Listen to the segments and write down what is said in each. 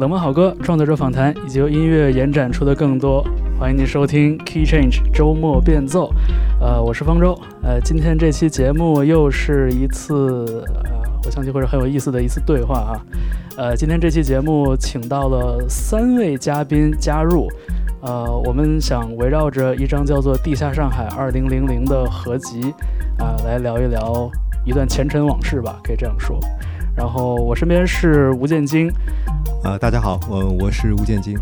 冷门好歌、创作者访谈，以及由音乐延展出的更多。欢迎您收听 Key Change 周末变奏。呃，我是方舟。呃，今天这期节目又是一次，呃，我相信会是很有意思的一次对话啊。呃，今天这期节目请到了三位嘉宾加入。呃，我们想围绕着一张叫做《地下上海二零零零》的合集，啊，来聊一聊一段前尘往事吧，可以这样说。然后我身边是吴建京呃，大家好，我我是吴建金，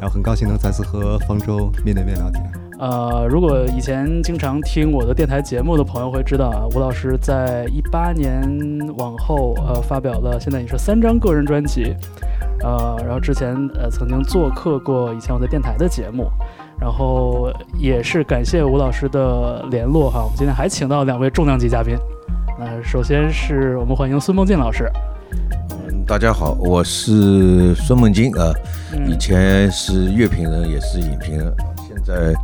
然后很高兴能再次和方舟面对面聊天。呃，如果以前经常听我的电台节目的朋友会知道啊，吴老师在一八年往后，呃，发表了现在也是三张个人专辑。呃，然后之前呃曾经做客过以前我在电台的节目，然后也是感谢吴老师的联络哈，我们今天还请到两位重量级嘉宾，呃，首先是我们欢迎孙梦静老师。嗯，大家好，我是孙梦金啊，以前是乐评人，也是影评人，现在。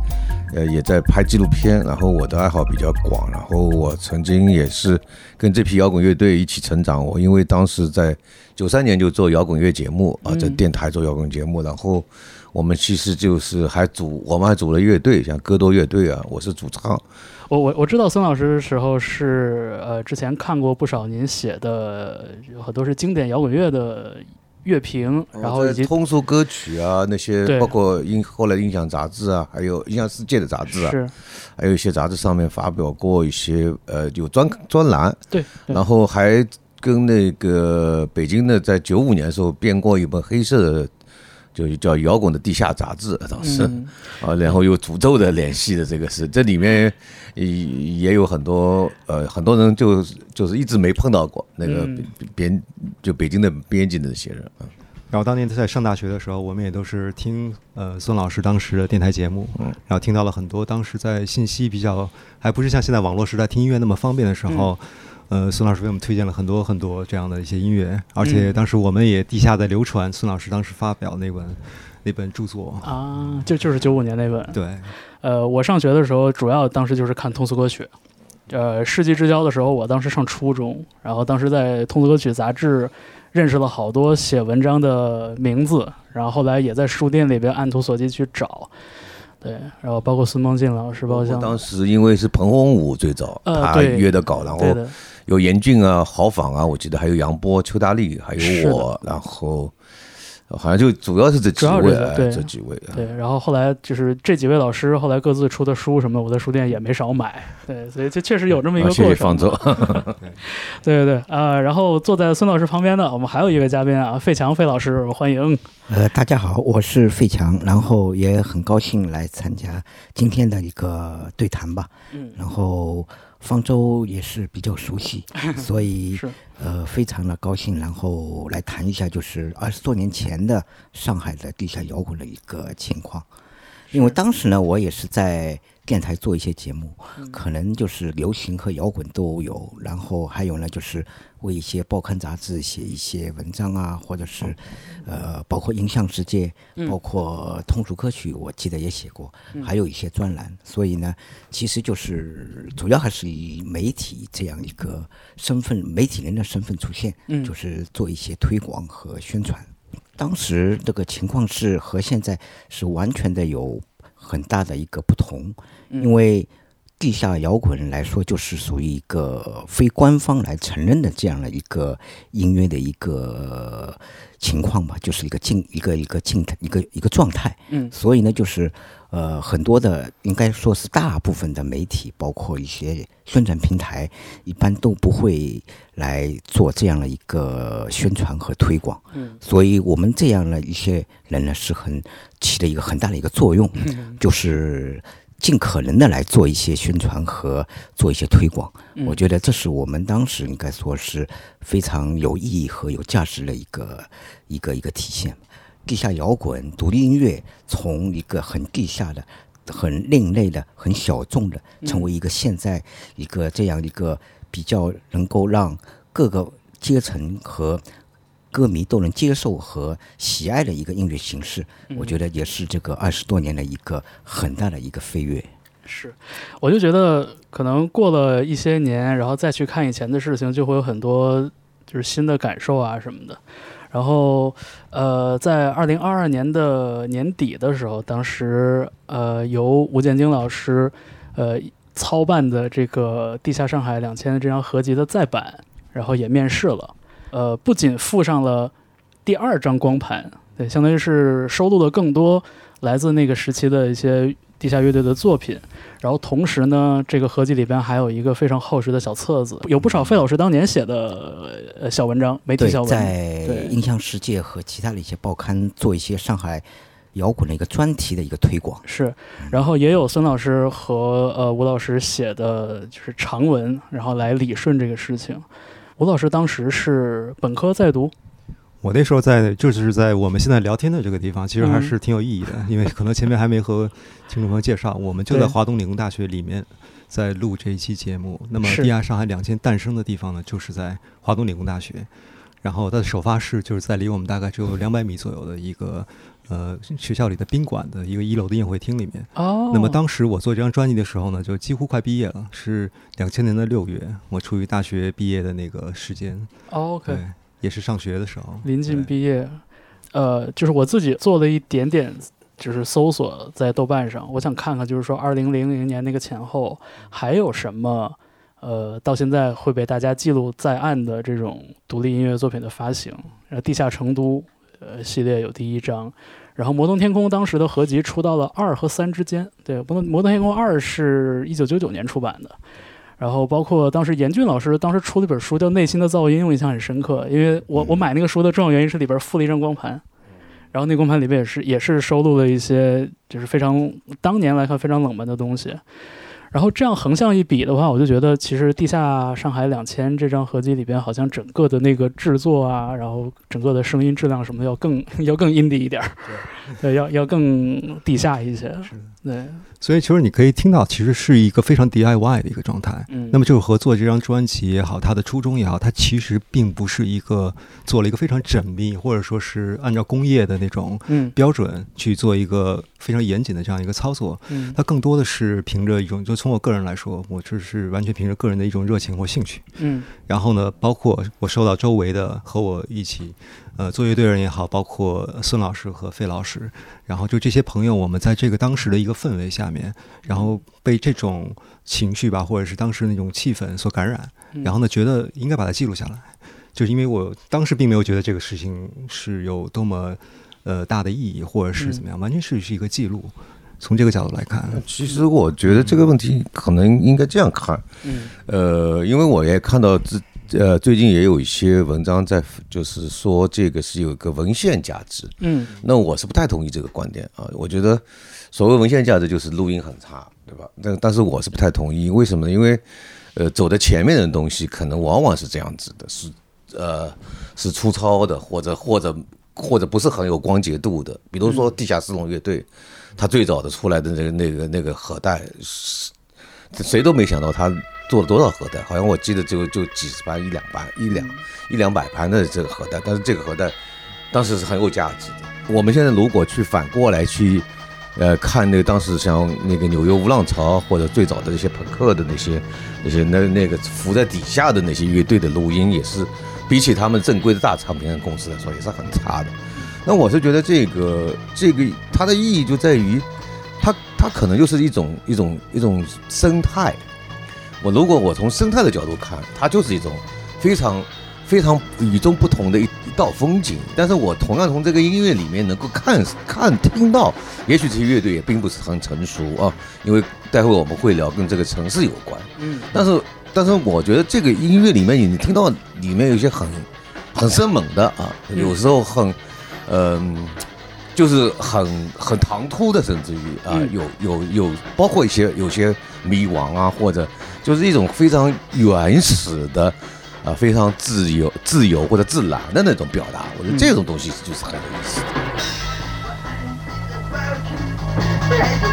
呃，也在拍纪录片，然后我的爱好比较广，然后我曾经也是跟这批摇滚乐队一起成长。我因为当时在九三年就做摇滚乐节目啊，在电台做摇滚节目，然后我们其实就是还组，我们还组了乐队，像歌多乐队啊，我是主唱。我我我知道孙老师的时候是呃，之前看过不少您写的有很多是经典摇滚乐的。乐评，然后以及通俗歌曲啊，那些包括音后来音响杂志啊，还有音响世界的杂志啊，是，还有一些杂志上面发表过一些呃有专专栏，对，然后还跟那个北京的在九五年的时候编过一本黑色的。就叫摇滚的地下杂志，当时啊，然后有诅咒的联系的这个是，这里面也也有很多呃，很多人就就是一直没碰到过那个编就北京的编辑的那些人啊。然后当年在上大学的时候，我们也都是听呃孙老师当时的电台节目，然后听到了很多当时在信息比较还不是像现在网络时代听音乐那么方便的时候。呃，孙老师为我们推荐了很多很多这样的一些音乐，而且当时我们也地下在流传孙老师当时发表那本那本著作啊，就就是九五年那本。对，呃，我上学的时候主要当时就是看通俗歌曲，呃，世纪之交的时候，我当时上初中，然后当时在通俗歌曲杂志认识了好多写文章的名字，然后后来也在书店里边按图索骥去找。对，然后包括孙梦静老师，包括像当时因为是彭洪武最早他约的稿，然后有严俊啊、豪仿啊，我记得还有杨波、邱大力，还有我，然后。好像就主要是这几位，对这几位。对，然后后来就是这几位老师后来各自出的书什么，我在书店也没少买。对，所以这确实有这么一个过程。谢谢方舟。对对对啊！然后坐在孙老师旁边的，我们还有一位嘉宾啊，费强费老师，欢迎。呃，大家好，我是费强，然后也很高兴来参加今天的一个对谈吧。嗯，然后。方舟也是比较熟悉，所以呃非常的高兴，然后来谈一下就是二十多年前的上海的地下摇滚的一个情况，因为当时呢我也是在。电台做一些节目，可能就是流行和摇滚都有，然后还有呢，就是为一些报刊杂志写一些文章啊，或者是呃，包括音像世界，包括通俗歌曲，我记得也写过，还有一些专栏。所以呢，其实就是主要还是以媒体这样一个身份，媒体人的身份出现，就是做一些推广和宣传。当时这个情况是和现在是完全的有很大的一个不同。因为地下摇滚来说，就是属于一个非官方来承认的这样的一个音乐的一个情况吧，就是一个静一个一个静态一个一个状态。嗯，所以呢，就是呃很多的应该说是大部分的媒体，包括一些宣传平台，一般都不会来做这样的一个宣传和推广。嗯，所以我们这样的一些人呢，是很起了一个很大的一个作用，嗯就是。尽可能的来做一些宣传和做一些推广，我觉得这是我们当时应该说是非常有意义和有价值的一个一个一个体现。地下摇滚、独立音乐从一个很地下的、很另类的、很小众的，成为一个现在一个这样一个比较能够让各个阶层和。歌迷都能接受和喜爱的一个音乐形式，我觉得也是这个二十多年的一个很大的一个飞跃。是，我就觉得可能过了一些年，然后再去看以前的事情，就会有很多就是新的感受啊什么的。然后，呃，在二零二二年的年底的时候，当时呃由吴建京老师呃操办的这个《地下上海两千》这张合集的再版，然后也面世了。呃，不仅附上了第二张光盘，对，相当于是收录了更多来自那个时期的一些。地下乐队的作品，然后同时呢，这个合集里边还有一个非常厚实的小册子，有不少费老师当年写的呃小文章，媒体小文，在印象世界和其他的一些报刊做一些上海摇滚的一个专题的一个推广。是，然后也有孙老师和呃吴老师写的就是长文，然后来理顺这个事情。吴老师当时是本科在读。我那时候在，就是在我们现在聊天的这个地方，其实还是挺有意义的，因为可能前面还没和听众朋友介绍，我们就在华东理工大学里面在录这一期节目。那么《地下上海两千》诞生的地方呢，就是在华东理工大学，然后它的首发式就是在离我们大概只有两百米左右的一个呃学校里的宾馆的一个一楼的宴会厅里面。哦。那么当时我做这张专辑的时候呢，就几乎快毕业了，是两千年的六月，我处于大学毕业的那个时间。OK。也是上学的时候，临近毕业，呃，就是我自己做了一点点，就是搜索在豆瓣上，我想看看，就是说二零零零年那个前后还有什么，呃，到现在会被大家记录在案的这种独立音乐作品的发行。然后地下成都，呃，系列有第一章，然后摩登天空当时的合集出到了二和三之间，对，摩登摩登天空二是一九九九年出版的。然后包括当时严俊老师当时出了一本书叫《内心的噪音》，我印象很深刻，因为我我买那个书的重要原因是里边附了一张光盘，然后那光盘里边也是也是收录了一些就是非常当年来看非常冷门的东西。然后这样横向一比的话，我就觉得其实《地下上海两千》这张合集里边，好像整个的那个制作啊，然后整个的声音质量什么的要更 要更 indie 一点儿，对，要要更地下一些，对。所以其实你可以听到，其实是一个非常 DIY 的一个状态。嗯，那么就是合作这张专辑也好，它的初衷也好，它其实并不是一个做了一个非常缜密，或者说是按照工业的那种标准去做一个非常严谨的这样一个操作。嗯，它更多的是凭着一种，就从我个人来说，我就是完全凭着个人的一种热情或兴趣。嗯，然后呢，包括我受到周围的和我一起。呃，做乐队人也好，包括孙老师和费老师，然后就这些朋友，我们在这个当时的一个氛围下面，然后被这种情绪吧，或者是当时那种气氛所感染，然后呢，觉得应该把它记录下来，就是因为我当时并没有觉得这个事情是有多么呃大的意义，或者是怎么样，完全是是一个记录。从这个角度来看，其实我觉得这个问题可能应该这样看，嗯，呃，因为我也看到这。呃，最近也有一些文章在，就是说这个是有一个文献价值。嗯，那我是不太同意这个观点啊。我觉得所谓文献价值就是录音很差，对吧？但但是我是不太同意，为什么呢？因为呃，走在前面的东西可能往往是这样子的，是呃是粗糙的，或者或者或者不是很有光洁度的。比如说地下丝绒乐队，它最早的出来的那个那个那个盒带，谁都没想到它。做了多少核弹？好像我记得就就几十盘、一两盘、一两一两百盘的这个核弹，但是这个核弹当时是很有价值的。我们现在如果去反过来去，呃，看那个当时像那个纽约无浪潮或者最早的那些朋克的那些那些那那个浮在底下的那些乐队的录音，也是比起他们正规的大唱片公司来说也是很差的。那我是觉得这个这个它的意义就在于，它它可能就是一种一种一种生态。我如果我从生态的角度看，它就是一种非常非常与众不同的一一道风景。但是我同样从这个音乐里面能够看看听到，也许这些乐队也并不是很成熟啊，因为待会我们会聊跟这个城市有关。嗯，但是但是我觉得这个音乐里面你听到里面有些很很生猛的啊，有时候很嗯，就是很很唐突的，甚至于啊，有有有包括一些有些迷惘啊或者。就是一种非常原始的，啊，非常自由、自由或者自然的那种表达。我觉得这种东西就是很有意思的。因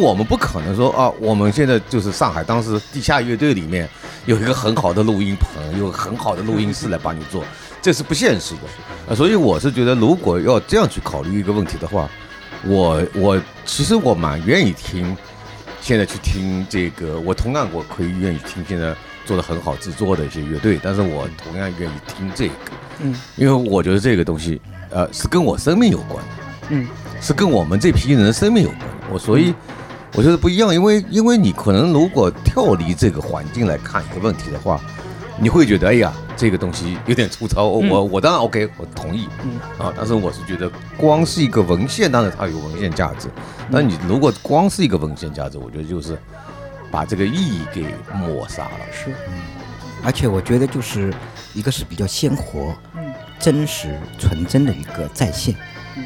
我们不可能说啊，我们现在就是上海当时地下乐队里面有一个很好的录音棚，有很好的录音室来帮你做，这是不现实的。啊，所以我是觉得，如果要这样去考虑一个问题的话，我我其实我蛮愿意听，现在去听这个，我同样我可以愿意听现在做的很好制作的一些乐队，但是我同样愿意听这个，嗯，因为我觉得这个东西，呃，是跟我生命有关的，嗯，是跟我们这批人的生命有关，我所以我觉得不一样，因为因为你可能如果跳离这个环境来看一个问题的话。你会觉得，哎呀，这个东西有点粗糙。我我当然 OK，我同意。嗯啊，但是我是觉得，光是一个文献，当然它有文献价值。那你如果光是一个文献价值，我觉得就是把这个意义给抹杀了。是，而且我觉得就是一个是比较鲜活、真实、纯真的一个再现。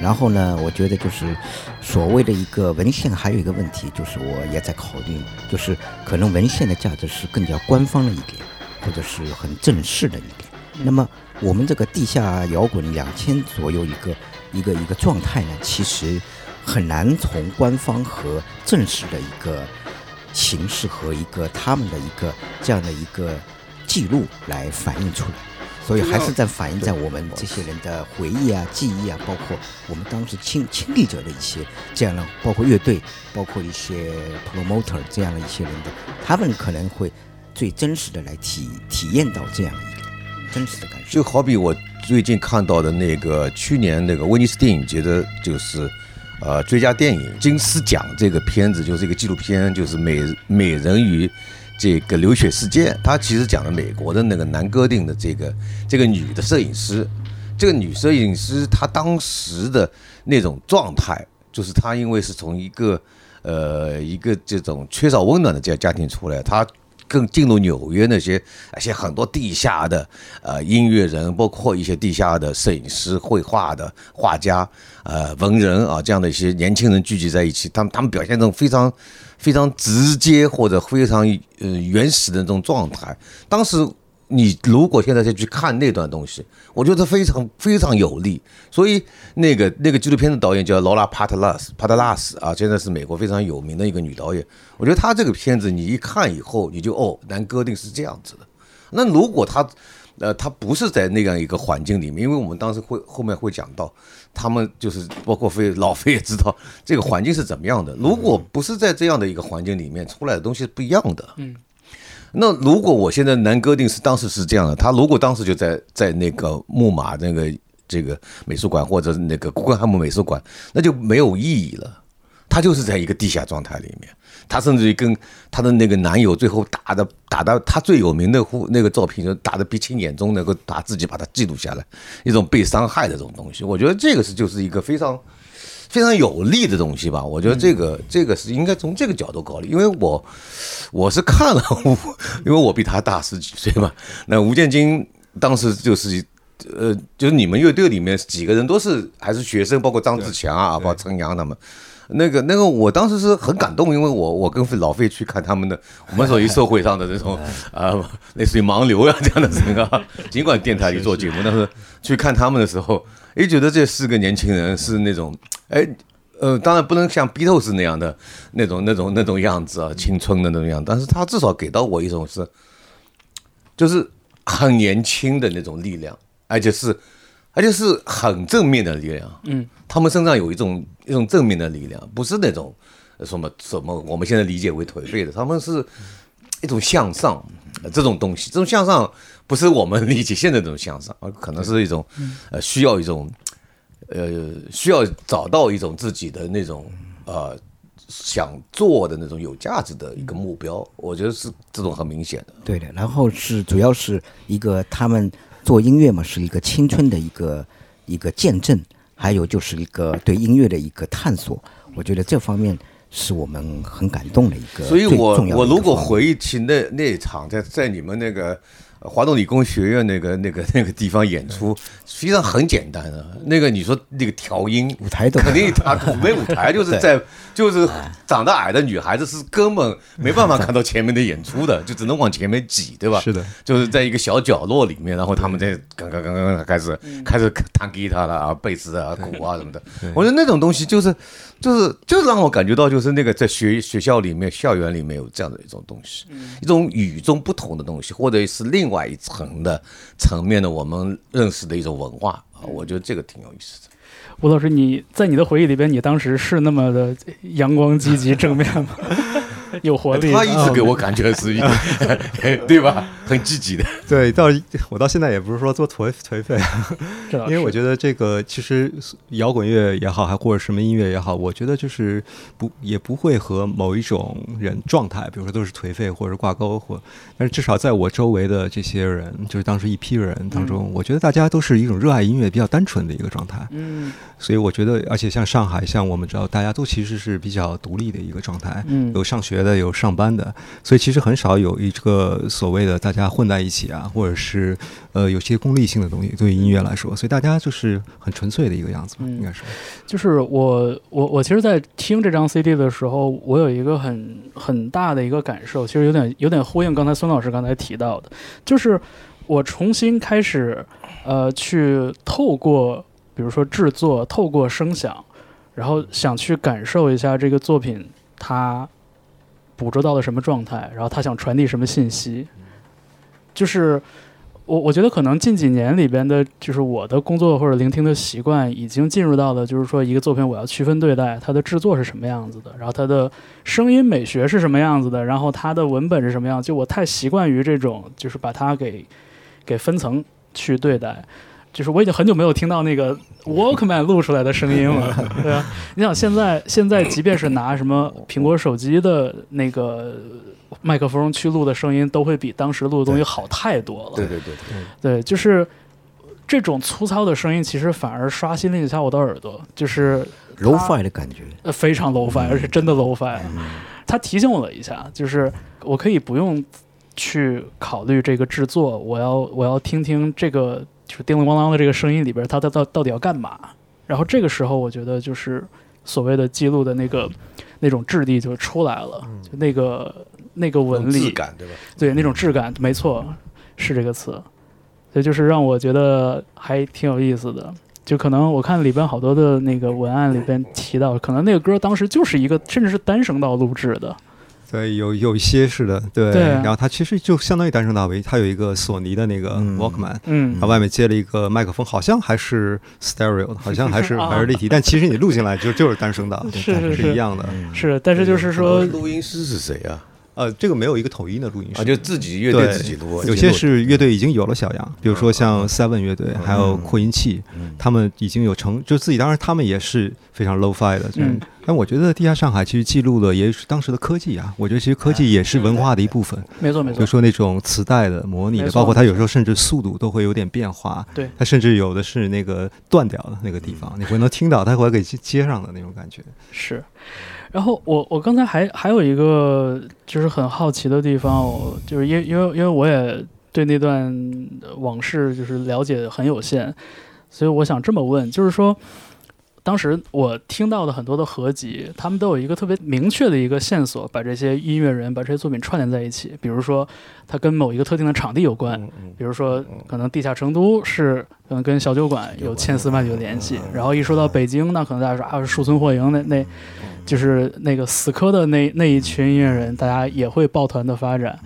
然后呢，我觉得就是所谓的一个文献，还有一个问题，就是我也在考虑，就是可能文献的价值是更加官方了一点。或者是很正式的一点。那么我们这个地下摇滚两千左右一个一个一个状态呢，其实很难从官方和正式的一个形式和一个他们的一个这样的一个记录来反映出来。所以还是在反映在我们这些人的回忆啊、记忆啊，包括我们当时亲亲历者的一些这样的，包括乐队，包括一些 promoter 这样的一些人的，他们可能会。最真实的来体体验到这样一个真实的感受，就好比我最近看到的那个去年那个威尼斯电影节的，就是呃最佳电影金狮奖这个片子，就是一个纪录片，就是美美人鱼这个流血事件。他其实讲了美国的那个南哥定的这个这个女的摄影师，这个女摄影师她当时的那种状态，就是她因为是从一个呃一个这种缺少温暖的这样家庭出来，她。更进入纽约那些那些很多地下的呃音乐人，包括一些地下的摄影师、绘画的画家、呃文人啊，这样的一些年轻人聚集在一起，他们他们表现这种非常非常直接或者非常呃原始的那种状态，当时。你如果现在再去看那段东西，我觉得非常非常有力。所以那个那个纪录片的导演叫劳拉·帕特拉斯，帕特拉斯啊，现在是美国非常有名的一个女导演。我觉得她这个片子你一看以后，你就哦，南哥定是这样子的。那如果他，呃，他不是在那样一个环境里面，因为我们当时会后面会讲到，他们就是包括费老费也知道这个环境是怎么样的。如果不是在这样的一个环境里面出来的东西是不一样的。嗯。那如果我现在南哥定是当时是这样的，他如果当时就在在那个木马那个这个美术馆或者那个古根汉姆美术馆，那就没有意义了。他就是在一个地下状态里面，他甚至于跟他的那个男友最后打的打到，他最有名的户那个照片就打的鼻青眼肿，能够把自己把它记录下来，一种被伤害的这种东西。我觉得这个是就是一个非常。非常有利的东西吧，我觉得这个这个是应该从这个角度考虑，因为我我是看了，因为我比他大十几岁嘛。那吴建军当时就是呃，就是你们乐队里面几个人都是还是学生，包括张志强啊，包括陈阳他们。那个那个，我当时是很感动，因为我我跟老费去看他们的，我们属于社会上的这种 啊，类似于盲流呀这样的人 啊。尽管电台里做节目，但是去看他们的时候，也，觉得这四个年轻人是那种。哎，呃，当然不能像 Beatles 那样的那种、那种、那种样子啊，青春的那种样子，但是他至少给到我一种是，就是很年轻的那种力量，而且是，而且是很正面的力量。嗯，他们身上有一种一种正面的力量，不是那种什么什么我们现在理解为颓废的，他们是一种向上这种东西，这种向上不是我们理解现在这种向上，而可能是一种呃需要一种。呃，需要找到一种自己的那种呃想做的那种有价值的一个目标，我觉得是这种很明显的。对的，然后是主要是一个他们做音乐嘛，是一个青春的一个一个见证，还有就是一个对音乐的一个探索。我觉得这方面是我们很感动的一个。所以我我如果回忆起那那一场，在在你们那个。华东理工学院那个那个那个地方演出，实际上很简单的。那个你说那个调音舞台肯定他舞美舞台就是在就是长得矮的女孩子是根本没办法看到前面的演出的，就只能往前面挤，对吧？是的，就是在一个小角落里面，然后他们在刚刚刚刚开始开始弹吉他了啊，贝斯啊，鼓啊什么的。我觉得那种东西就是就是就是让我感觉到就是那个在学学校里面校园里面有这样的一种东西，一种与众不同的东西，或者是另。另外一层的层面的，我们认识的一种文化啊，我觉得这个挺有意思的。吴老师，你在你的回忆里边，你当时是那么的阳光、积极、正面吗？有活力，他一直给我感觉是一个，对吧？很积极的。对，到我到现在也不是说做颓颓废，因为我觉得这个其实摇滚乐也好，还或者什么音乐也好，我觉得就是不也不会和某一种人状态，比如说都是颓废或者挂钩，或但是至少在我周围的这些人，就是当时一批人当中，我觉得大家都是一种热爱音乐、比较单纯的一个状态。嗯，所以我觉得，而且像上海，像我们知道，大家都其实是比较独立的一个状态。嗯，有上学。的有上班的，所以其实很少有一个所谓的大家混在一起啊，或者是呃有些功利性的东西，对于音乐来说，所以大家就是很纯粹的一个样子吧，应该是。就是我我我其实，在听这张 CD 的时候，我有一个很很大的一个感受，其实有点有点呼应刚才孙老师刚才提到的，就是我重新开始呃去透过比如说制作，透过声响，然后想去感受一下这个作品它。捕捉到了什么状态，然后他想传递什么信息，就是我我觉得可能近几年里边的，就是我的工作或者聆听的习惯，已经进入到了就是说一个作品我要区分对待，它的制作是什么样子的，然后它的声音美学是什么样子的，然后它的文本是什么样，就我太习惯于这种就是把它给给分层去对待。就是我已经很久没有听到那个 Walkman 录出来的声音了，对啊，你想现在现在即便是拿什么苹果手机的那个麦克风去录的声音，都会比当时录的东西好太多了。对对对对，对，就是这种粗糙的声音，其实反而刷新了一下我的耳朵，就是 low fi 的感觉，呃，非常 low fi，而且真的 low fi。他提醒我了一下，就是我可以不用去考虑这个制作，我要我要听听这个。就是叮铃咣啷的这个声音里边，它它到到底要干嘛？然后这个时候，我觉得就是所谓的记录的那个那种质地就出来了，就那个那个纹理，质感对吧？对，那种质感，没错，是这个词。所以就是让我觉得还挺有意思的。就可能我看里边好多的那个文案里边提到，可能那个歌当时就是一个甚至是单声道录制的。对，有有一些是的，对。然后它其实就相当于单声道为，它有一个索尼的那个 Walkman，嗯，它外面接了一个麦克风，好像还是 Stereo，好像还是 还是立体，但其实你录进来就就是单声道，是是是一样的。是，但是就是说，录音师是谁啊？呃，这个没有一个统一的录音师，就自己乐队自己录。有些是乐队已经有了小样，比如说像 Seven 乐队，还有扩音器，他们已经有成就自己。当然，他们也是非常 low-fi 的。嗯，但我觉得地下上海其实记录了也是当时的科技啊。我觉得其实科技也是文化的一部分。没错没错。比如说那种磁带的模拟的，包括它有时候甚至速度都会有点变化。对。它甚至有的是那个断掉的那个地方，你会能听到它会给接上的那种感觉。是。然后我我刚才还还有一个就是很好奇的地方，就是因因为因为我也对那段往事就是了解很有限，所以我想这么问，就是说。当时我听到的很多的合集，他们都有一个特别明确的一个线索，把这些音乐人、把这些作品串联在一起。比如说，它跟某一个特定的场地有关，比如说可能地下成都是可能跟小酒馆有千丝万缕的联系。然后一说到北京，那可能大家说啊，树村货营那那，就是那个死磕的那那一群音乐人，大家也会抱团的发展。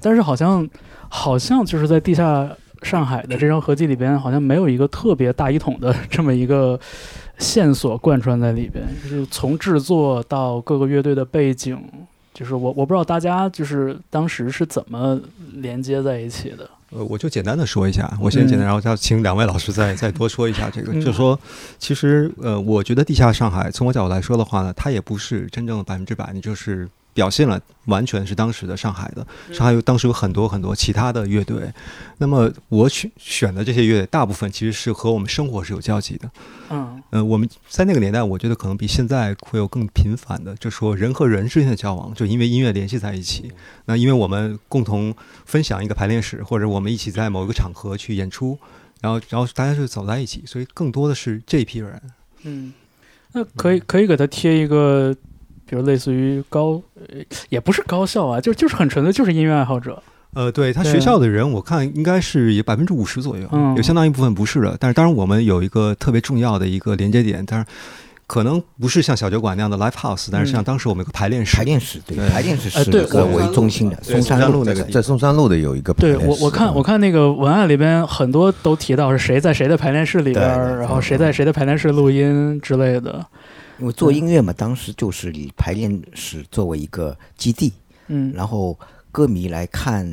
但是好像好像就是在地下上海的这张合集里边，好像没有一个特别大一统的 这么一个。线索贯穿在里边，就是从制作到各个乐队的背景，就是我我不知道大家就是当时是怎么连接在一起的。呃，我就简单的说一下，我先简单，然后再请两位老师再 再多说一下这个。就是说，其实呃，我觉得地下上海，从我角度来说的话呢，它也不是真正的百分之百，你就是表现了完全是当时的上海的。上海有当时有很多很多其他的乐队，那么我选选的这些乐队大部分其实是和我们生活是有交集的。嗯，呃，我们在那个年代，我觉得可能比现在会有更频繁的，就说人和人之间的交往，就因为音乐联系在一起。那因为我们共同分享一个排练室，或者我们一起在某一个场合去演出，然后然后大家就走在一起，所以更多的是这批人。嗯，那可以可以给他贴一个，比如类似于高，也不是高校啊，就就是很纯粹，就是音乐爱好者。呃，对他学校的人，我看应该是有百分之五十左右，有相当一部分不是的。但是当然，我们有一个特别重要的一个连接点，但是可能不是像小酒馆那样的 live house，但是像当时我们有个排练室，排练室对，排练室是对为中心的。松山路那个，在松山路的有一个。对我我看我看那个文案里边很多都提到是谁在谁的排练室里边，然后谁在谁的排练室录音之类的。因为做音乐嘛，当时就是以排练室作为一个基地，嗯，然后。歌迷来看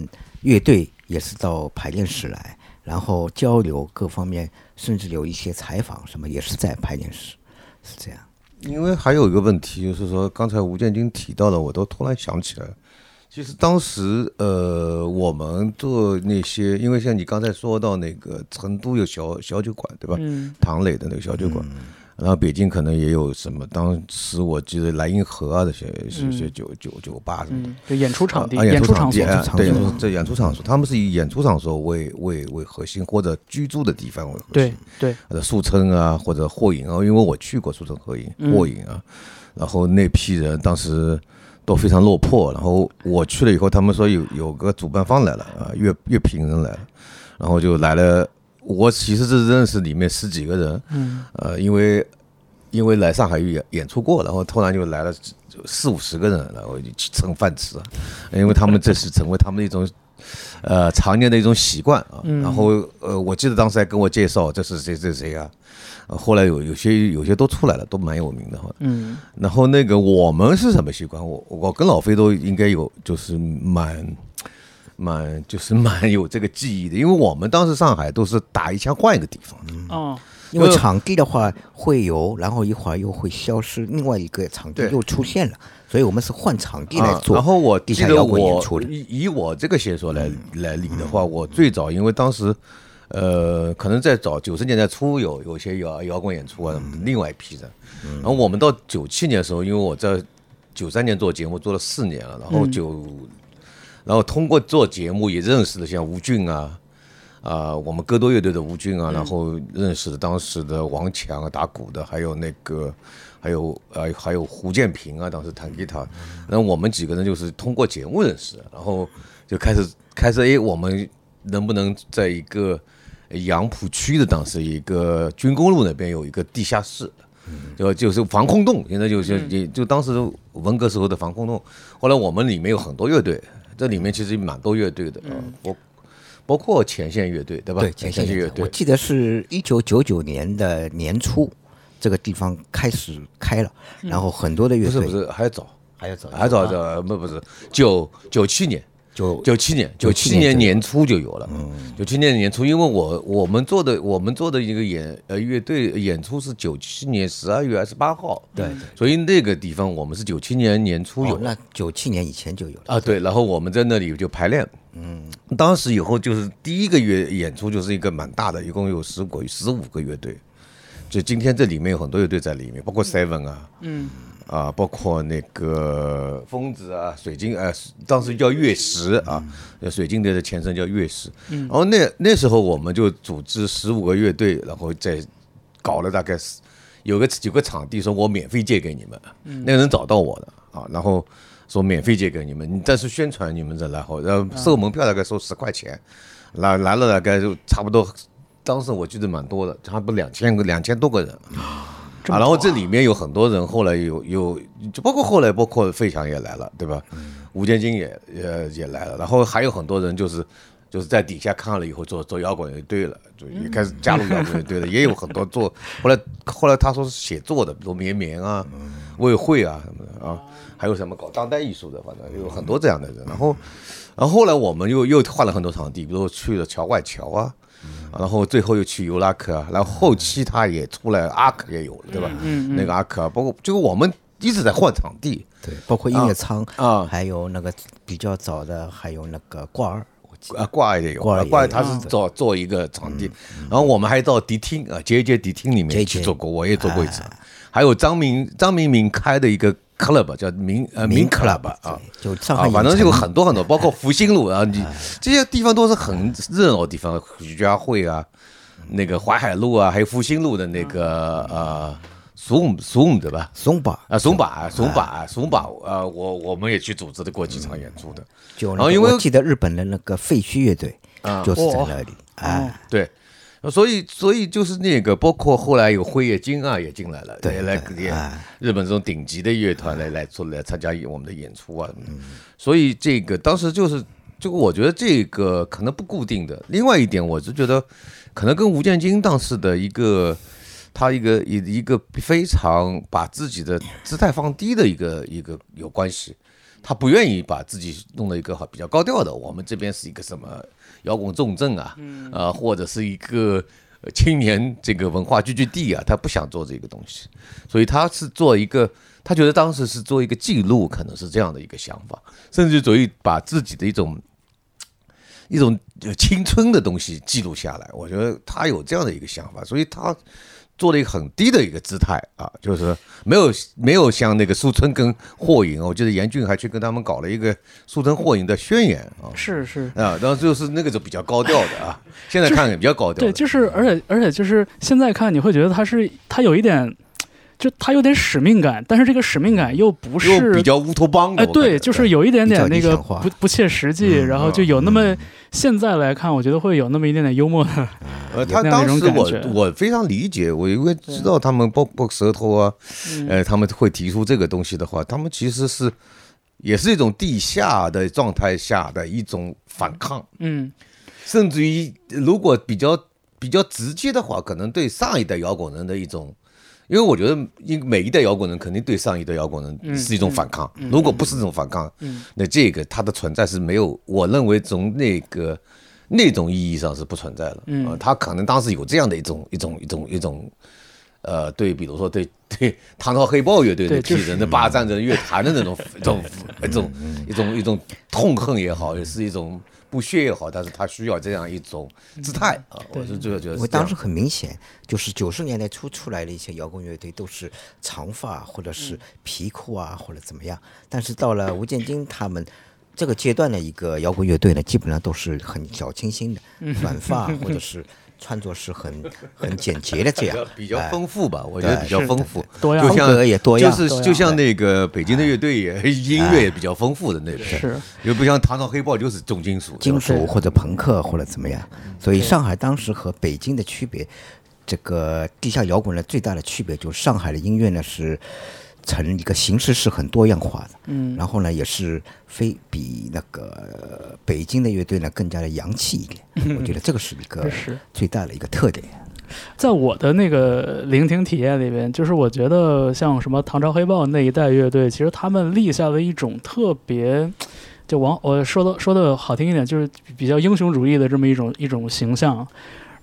乐队也是到排练室来，然后交流各方面，甚至有一些采访什么也是在排练室，是这样。因为还有一个问题就是说，刚才吴建军提到的，我都突然想起来，其实当时呃，我们做那些，因为像你刚才说到那个成都有小小酒馆，对吧？嗯。唐磊的那个小酒馆。然后北京可能也有什么，当时我记得莱茵河啊这些些些酒酒酒吧什么的，就演出场地、演出场地，对，这演出场所，他们是以演出场所为为为核心，或者居住的地方为核心，对对，或者速成啊，或者霍营啊，因为我去过速成霍营霍营啊，然后那批人当时都非常落魄，然后我去了以后，他们说有有个主办方来了啊，乐乐评人来了，然后就来了。我其实是认识里面十几个人，嗯，呃，因为因为来上海演演出过，然后突然就来了四五十个人，然后就蹭饭吃，因为他们这是成为他们的一种呃常年的一种习惯啊。然后呃，我记得当时还跟我介绍这是谁谁谁啊，后来有有些有些都出来了，都蛮有名的哈。嗯，然后那个我们是什么习惯？我我跟老飞都应该有，就是蛮。蛮就是蛮 有这个记忆的，因为我们当时上海都是打一枪换一个地方，哦，因为场地的话会有，然后一会儿又会消失，另外一个场地又出现了，所以我们是换场地来做。然后我记得我以以我这个线索来来理的话，我最早因为当时呃可能在早九十年代初有有些摇摇滚演出啊，另外一批人，然后我们到九七年的时候，因为我在九三年做节目做了四年了，然后九。然后通过做节目也认识了像吴俊啊，啊，我们歌多乐队的吴俊啊，然后认识了当时的王强啊打鼓的，还有那个，还有呃还有胡建平啊，当时弹吉他，然后我们几个人就是通过节目认识，然后就开始开始哎，我们能不能在一个杨浦区的当时一个军工路那边有一个地下室，就就是防空洞，现在就是也就当时文革时候的防空洞，后来我们里面有很多乐队。这里面其实蛮多乐队的，嗯，包包括前线乐队，对吧？对，前线乐队。我记得是一九九九年的年初，这个地方开始开了，然后很多的乐队。不是不是，还要早，还要早，还早早不不是九九七年。九九七年，九七年年初就有了。嗯，九七年年初，因为我我们做的我们做的一个演呃乐队演出是九七年十二月二十八号。对，所以那个地方我们是九七年年初有。那九七年以前就有了啊。对，然后我们在那里就排练。嗯，当时以后就是第一个月演出就是一个蛮大的，一共有十个十五个乐队。就今天这里面有很多乐队在里面，包括 Seven 啊。嗯。啊，包括那个疯子啊，水晶呃，当时叫月石啊，水晶队的前身叫月石。嗯，然后那那时候我们就组织十五个乐队，然后再搞了大概是有个有个场地，说我免费借给你们，那个人找到我的啊，然后说免费借给你们，你但是宣传你们这，然后然后收门票大概收十块钱，来来了大概就差不多，当时我记得蛮多的，差不多两千个两千多个人。啊，然后这里面有很多人，后来有有，就包括后来包括费翔也来了，对吧？吴建军也也也来了，然后还有很多人就是就是在底下看了以后做做摇滚乐队了，就也开始加入摇滚乐队了，也有很多做 后来后来他说是写作的，比如绵绵啊、魏慧啊什么的啊，还有什么搞当代艺术的，反正有很多这样的人。然后然后后来我们又又换了很多场地，比如去了桥外桥啊。然后最后又去尤拉克，然后后期他也出来，阿克也有了，对吧？嗯嗯。那个阿克，包括就我们一直在换场地，对，包括音乐仓啊，还有那个比较早的，还有那个挂二，啊挂二也有，挂二他是做做一个场地，然后我们还到迪厅啊，杰杰迪厅里面去做过，我也做过一次，还有张明张明明开的一个。Club 叫明呃明 club 啊，就上海，反正就很多很多，包括复兴路啊，你这些地方都是很热闹的地方，徐家汇啊，那个淮海路啊，还有复兴路的那个呃松松对吧？松把啊松把松把松把呃，我我们也去组织的过几场演出的，就然后因为我记得日本的那个废墟乐队啊，就是在那里啊，对。所以，所以就是那个，包括后来有辉夜金啊也进来了，对，来日本这种顶级的乐团来来做来参加我们的演出啊。所以这个当时就是，就我觉得这个可能不固定的。另外一点，我是觉得可能跟吴建金当时的一个他一个一一个非常把自己的姿态放低的一个一个有关系。他不愿意把自己弄了一个好比较高调的，我们这边是一个什么摇滚重镇啊，啊或者是一个青年这个文化聚居地啊，他不想做这个东西，所以他是做一个，他觉得当时是做一个记录，可能是这样的一个想法，甚至于把自己的一种一种青春的东西记录下来，我觉得他有这样的一个想法，所以他。做了一个很低的一个姿态啊，就是没有没有像那个苏春跟霍影，我记得严俊还去跟他们搞了一个苏春霍影的宣言啊，是是啊，然后就是那个就比较高调的啊，现在看也比较高调，对，就是而且而且就是现在看你会觉得他是他有一点。就他有点使命感，但是这个使命感又不是比较乌托邦。哎，对，就是有一点点那个不不切实际，然后就有那么现在来看，我觉得会有那么一点点幽默。呃，他当时我我非常理解，我因为知道他们包括舌头啊，呃，他们会提出这个东西的话，他们其实是也是一种地下的状态下的一种反抗。嗯，甚至于如果比较比较直接的话，可能对上一代摇滚人的一种。因为我觉得，因每一代摇滚人肯定对上一代摇滚人是一种反抗。如果不是这种反抗，那这个它的存在是没有，我认为从那个那种意义上是不存在的。嗯，他可能当时有这样的一种一种一种一种，呃，对，比如说对对唐朝黑豹乐队的替人的霸占着乐坛的那种一种一种一种一种痛恨也好，也是一种。不屑也好，但是他需要这样一种姿态啊！我是这个觉得。我当时很明显，就是九十年代初出来的一些摇滚乐队都是长发或者是皮裤啊，或者怎么样。但是到了吴建金他们这个阶段的一个摇滚乐队呢，基本上都是很小清新的，短发 或者是。穿着是很 很简洁的，这样。比较丰富吧？我觉得比较丰富，多样，就像也多样，就是就像那个北京的乐队也音乐也比较丰富的那种，是，又不像唐朝黑豹就是重金属，金属或者朋克或者怎么样。所以上海当时和北京的区别，这个地下摇滚的最大的区别就是上海的音乐呢是。成一个形式是很多样化的，嗯，然后呢，也是非比那个北京的乐队呢更加的洋气一点。我觉得这个是一个 最大的一个特点。在我的那个聆听体验里边，就是我觉得像什么唐朝黑豹那一代乐队，其实他们立下了一种特别，就往我说的说的好听一点，就是比较英雄主义的这么一种一种形象。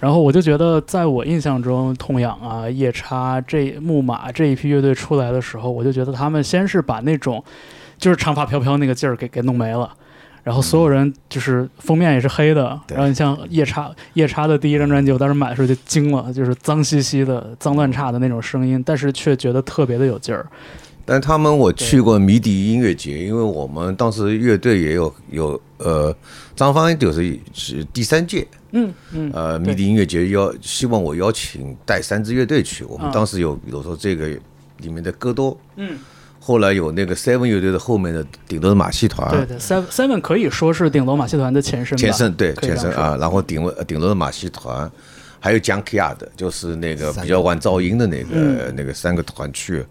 然后我就觉得，在我印象中，痛仰啊、夜叉、这木马这一批乐队出来的时候，我就觉得他们先是把那种就是长发飘飘那个劲儿给给弄没了，然后所有人就是封面也是黑的。然后你像夜叉，夜叉的第一张专辑，我当时买的时候就惊了，就是脏兮兮的、脏乱差的那种声音，但是却觉得特别的有劲儿。但他们我去过迷笛音乐节，因为我们当时乐队也有有呃，张芳就是是第三届。嗯嗯，呃，迷笛音乐节邀希望我邀请带三支乐队去。我们当时有，比如说这个里面的歌多，嗯，后来有那个 Seven 乐队的后面的顶楼的马戏团，对对，Seven Seven 可以说是顶楼马戏团的前身，前身对前身啊。然后顶楼顶楼的马戏团，还有 Junkyard，就是那个比较玩噪音的那个那个三个团去。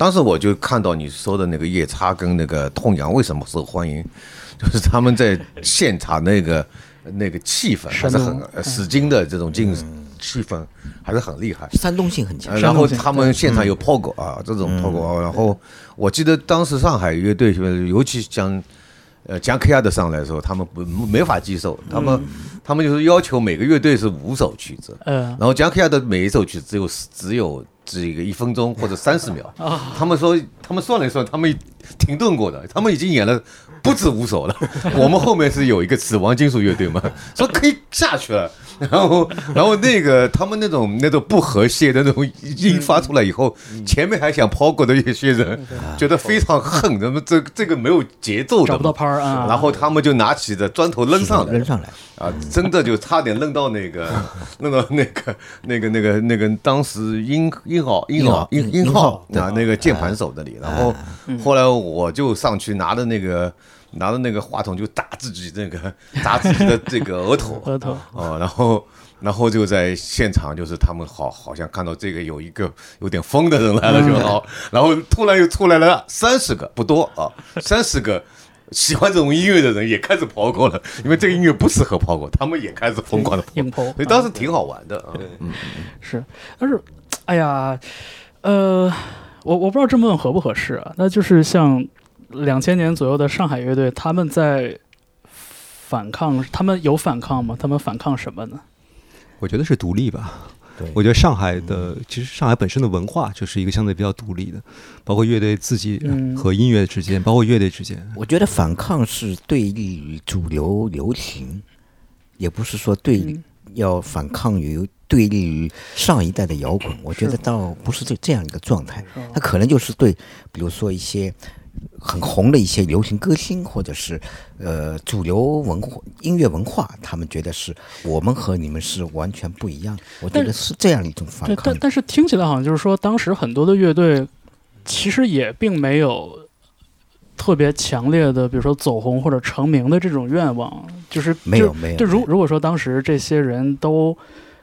当时我就看到你说的那个夜叉跟那个痛痒为什么受欢迎，就是他们在现场那个。那个气氛还是很使劲的，这种劲气氛还是很厉害，煽动性很强。然后他们现场有炮狗啊，这种炮狗。然后我记得当时上海乐队，尤其像呃江克亚的上来的时候，他们不没法接受，他们他们就是要求每个乐队是五首曲子。嗯。然后江克亚的每一首曲子只有只有这个一分钟或者三十秒。他们说，他们算了一算，他们停顿过的，他们已经演了不止五首了。我们后面是有一个死亡金属乐队嘛，说可以下去了。然后，然后那个他们那种那种不和谐的那种音发出来以后，前面还想抛过的一些人觉得非常恨，怎么这这个没有节奏的，找不到拍儿啊。然后他们就拿起的砖头扔上来，扔上来啊，真的就差点扔到那个 扔到那个那个那个那个当时英英豪英豪英英豪啊那个键盘手那里。然后后来我就上去拿着那个。拿着那个话筒就打自己那个 打自己的这个额头，额头。哦，然后然后就在现场，就是他们好好像看到这个有一个有点疯的人来了就好，然后突然又出来了三十个不多啊，三十个喜欢这种音乐的人也开始跑过了，因为这个音乐不适合跑过，他们也开始疯狂的跑，所以当时挺好玩的啊，嗯，是，但是哎呀，呃，我我不知道这么问合不合适啊，那就是像。两千年左右的上海乐队，他们在反抗，他们有反抗吗？他们反抗什么呢？我觉得是独立吧。对，我觉得上海的，其实上海本身的文化就是一个相对比较独立的，包括乐队自己和音乐之间，包括乐队之间。我觉得反抗是对立于主流流行，也不是说对要反抗于对立于上一代的摇滚。我觉得倒不是这这样一个状态，他可能就是对，比如说一些。很红的一些流行歌星，或者是呃主流文化音乐文化，他们觉得是我们和你们是完全不一样。我觉得是这样一种反抗。但但是听起来好像就是说，当时很多的乐队其实也并没有特别强烈的，比如说走红或者成名的这种愿望，就是没有没有。就如如果说当时这些人都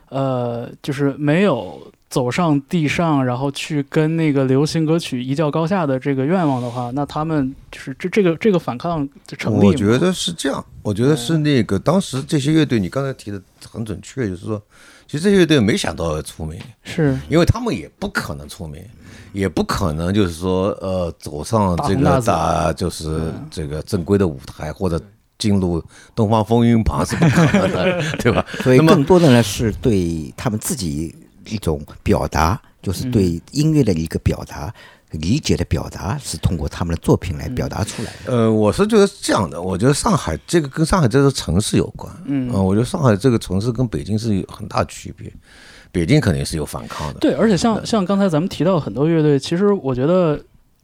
呃就是没有。走上地上，然后去跟那个流行歌曲一较高下的这个愿望的话，那他们就是这这个这个反抗就成立我觉得是这样，我觉得是那个当时这些乐队，你刚才提的很准确，就是说，其实这些乐队没想到要出名，是因为他们也不可能出名，也不可能就是说呃走上这个大就是这个正规的舞台或者进入东方风云榜是不可能的，对吧？所以更多的呢是对他们自己。一种表达，就是对音乐的一个表达、理解的表达，是通过他们的作品来表达出来的。呃，我是觉得是这样的，我觉得上海这个跟上海这个城市有关。嗯，我觉得上海这个城市跟北京是有很大区别，北京肯定是有反抗的。对，而且像像刚才咱们提到很多乐队，其实我觉得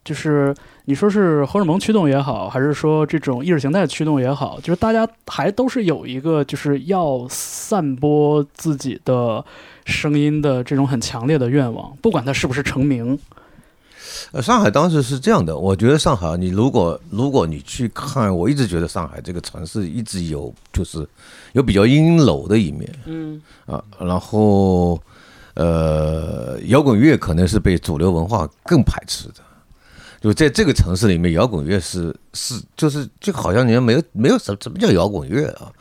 就是你说是荷尔蒙驱动也好，还是说这种意识形态驱动也好，就是大家还都是有一个就是要散播自己的。声音的这种很强烈的愿望，不管他是不是成名。呃，上海当时是这样的，我觉得上海，你如果如果你去看，我一直觉得上海这个城市一直有就是有比较阴柔的一面，嗯啊，然后呃，摇滚乐可能是被主流文化更排斥的，就在这个城市里面，摇滚乐是是就是就好像你没有没有什什么叫摇滚乐啊。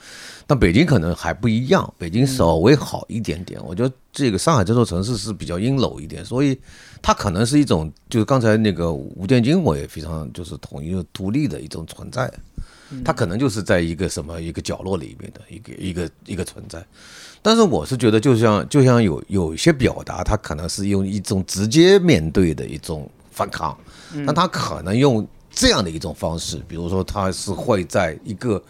但北京可能还不一样，北京稍微好一点点。我觉得这个上海这座城市是比较阴柔一点，所以它可能是一种，就是刚才那个吴建军，我也非常就是统一独立的一种存在。它可能就是在一个什么一个角落里面的一个一个一个存在。但是我是觉得，就像就像有有一些表达，它可能是用一种直接面对的一种反抗，但它可能用这样的一种方式，比如说它是会在一个。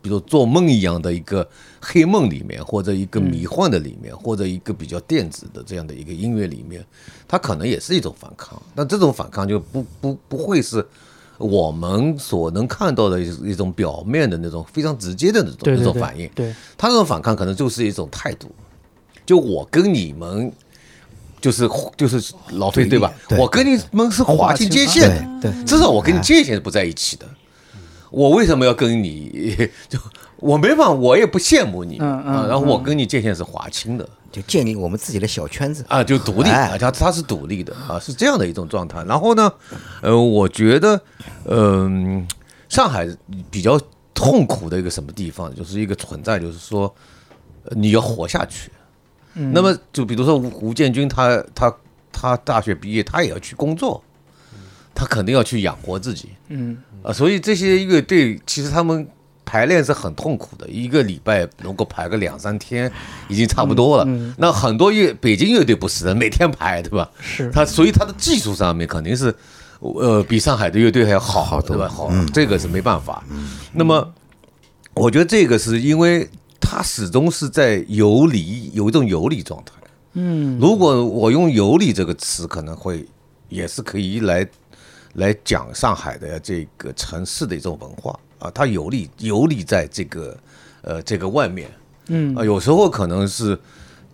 比如做梦一样的一个黑梦里面，或者一个迷幻的里面，或者一个比较电子的这样的一个音乐里面，它可能也是一种反抗。那这种反抗就不不不会是我们所能看到的一一种表面的那种非常直接的那种那种反应。对，他这种反抗可能就是一种态度。就我跟你们，就是就是老费对吧？我跟你们是划清界限，对，至少我跟你界限是不在一起的。我为什么要跟你？就我没办法，我也不羡慕你啊。然后我跟你界限是划清的，就建立我们自己的小圈子啊，就独立啊，他他是独立的啊，是这样的一种状态。然后呢，呃，我觉得，嗯，上海比较痛苦的一个什么地方，就是一个存在，就是说你要活下去。嗯那么就比如说吴吴建军，他他他大学毕业，他也要去工作，他肯定要去养活自己。嗯。啊，所以这些乐队其实他们排练是很痛苦的，一个礼拜能够排个两三天，已经差不多了。那很多乐北京乐队不是的，每天排，对吧？是。他所以他的技术上面肯定是，呃，比上海的乐队还要好，对吧？好，这个是没办法。那么，我觉得这个是因为他始终是在游离，有一种游离状态。嗯。如果我用“游离”这个词，可能会也是可以来来讲上海的这个城市的一种文化。啊，它游历游离在这个，呃，这个外面，嗯，啊，有时候可能是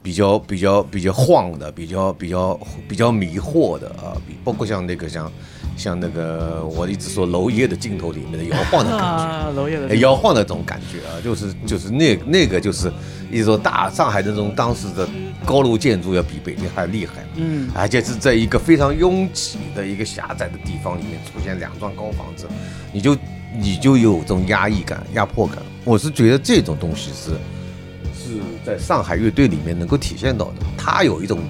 比较比较比较晃的，比较比较比较迷惑的啊，比包括像那个像像那个我一直说娄烨的镜头里面的摇晃的感觉，娄烨的摇晃的这种感觉啊，就是就是那那个就是一直说大上海那种当时的高楼建筑要比北京还厉害，嗯，而且是在一个非常拥挤的一个狭窄的地方里面出现两幢高房子，你就。你就有这种压抑感、压迫感。我是觉得这种东西是是在上海乐队里面能够体现到的。他有一种，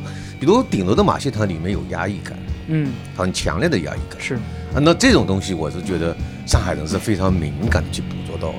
比如顶楼的马戏团里面有压抑感，嗯，很强烈的压抑感。是啊，那这种东西我是觉得上海人是非常敏感去捕捉到的。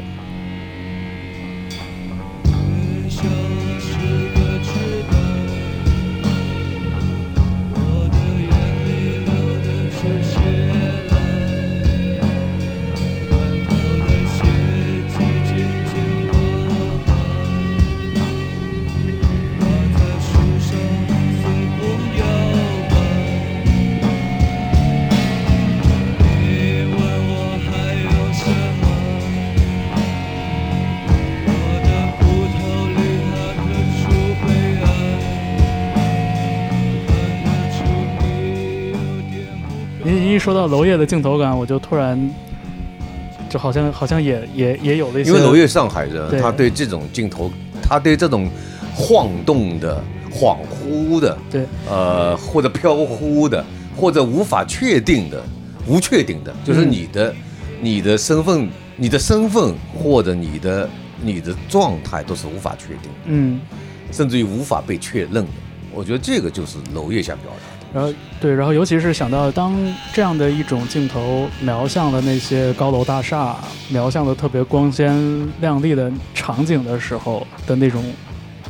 说到娄烨的镜头感，我就突然就好像好像也也也有了一些，因为娄烨上海人，他对这种镜头，他对这种晃动的、恍惚的，对，呃，或者飘忽的，或者无法确定的、无确定的，就是你的、你的身份、你的身份或者你的、你的状态都是无法确定，嗯，甚至于无法被确认的。我觉得这个就是娄烨想表达。然后对，然后尤其是想到当这样的一种镜头瞄向了那些高楼大厦，瞄向了特别光鲜亮丽的场景的时候的那种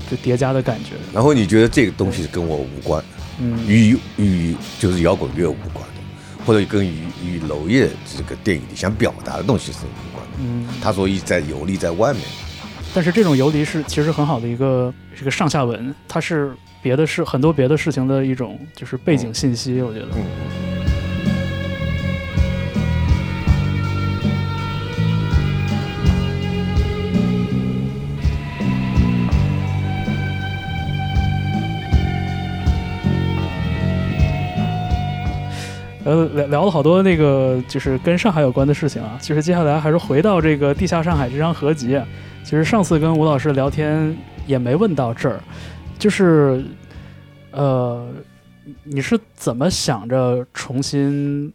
就叠加的感觉。然后你觉得这个东西跟我无关，嗯，与与就是摇滚乐无关的，或者跟与与娄烨这个电影里想表达的东西是无关的。嗯，他所以在游离在外面，但是这种游离是其实很好的一个这个上下文，它是。别的事，很多别的事情的一种就是背景信息，我觉得。呃，聊聊了好多那个就是跟上海有关的事情啊。其实接下来还是回到这个《地下上海》这张合集。其实上次跟吴老师聊天也没问到这儿。就是，呃，你是怎么想着重新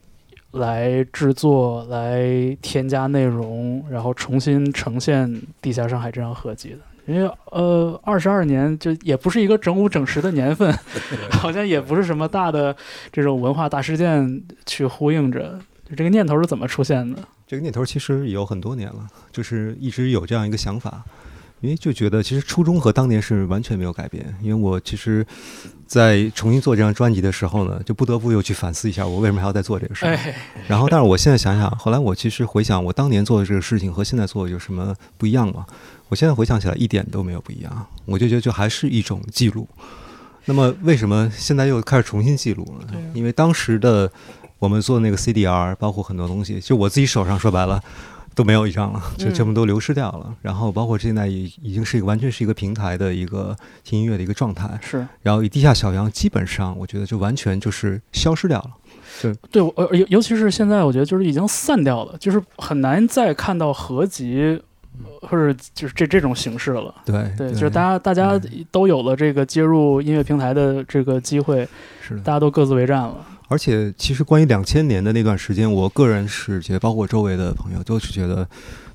来制作、来添加内容，然后重新呈现《地下上海》这张合集的？因为呃，二十二年就也不是一个整五整十的年份，好像也不是什么大的这种文化大事件去呼应着。就这个念头是怎么出现的？这个念头其实有很多年了，就是一直有这样一个想法。因为就觉得其实初衷和当年是完全没有改变。因为我其实，在重新做这张专辑的时候呢，就不得不又去反思一下，我为什么还要再做这个事儿。然后，但是我现在想想，后来我其实回想，我当年做的这个事情和现在做的有什么不一样吗？我现在回想起来，一点都没有不一样。我就觉得，就还是一种记录。那么，为什么现在又开始重新记录了？因为当时的我们做那个 CDR，包括很多东西，就我自己手上说白了。都没有一张了，就全部都流失掉了。然后包括现在已已经是一个完全是一个平台的一个听音乐的一个状态。是。然后以地下小羊基本上，我觉得就完全就是消失掉了。对对，呃，尤尤其是现在，我觉得就是已经散掉了，就是很难再看到合集或者就是这这种形式了。对对，就是大家大家都有了这个接入音乐平台的这个机会，是大家都各自为战了。而且，其实关于两千年的那段时间，我个人是觉得，包括周围的朋友都是觉得，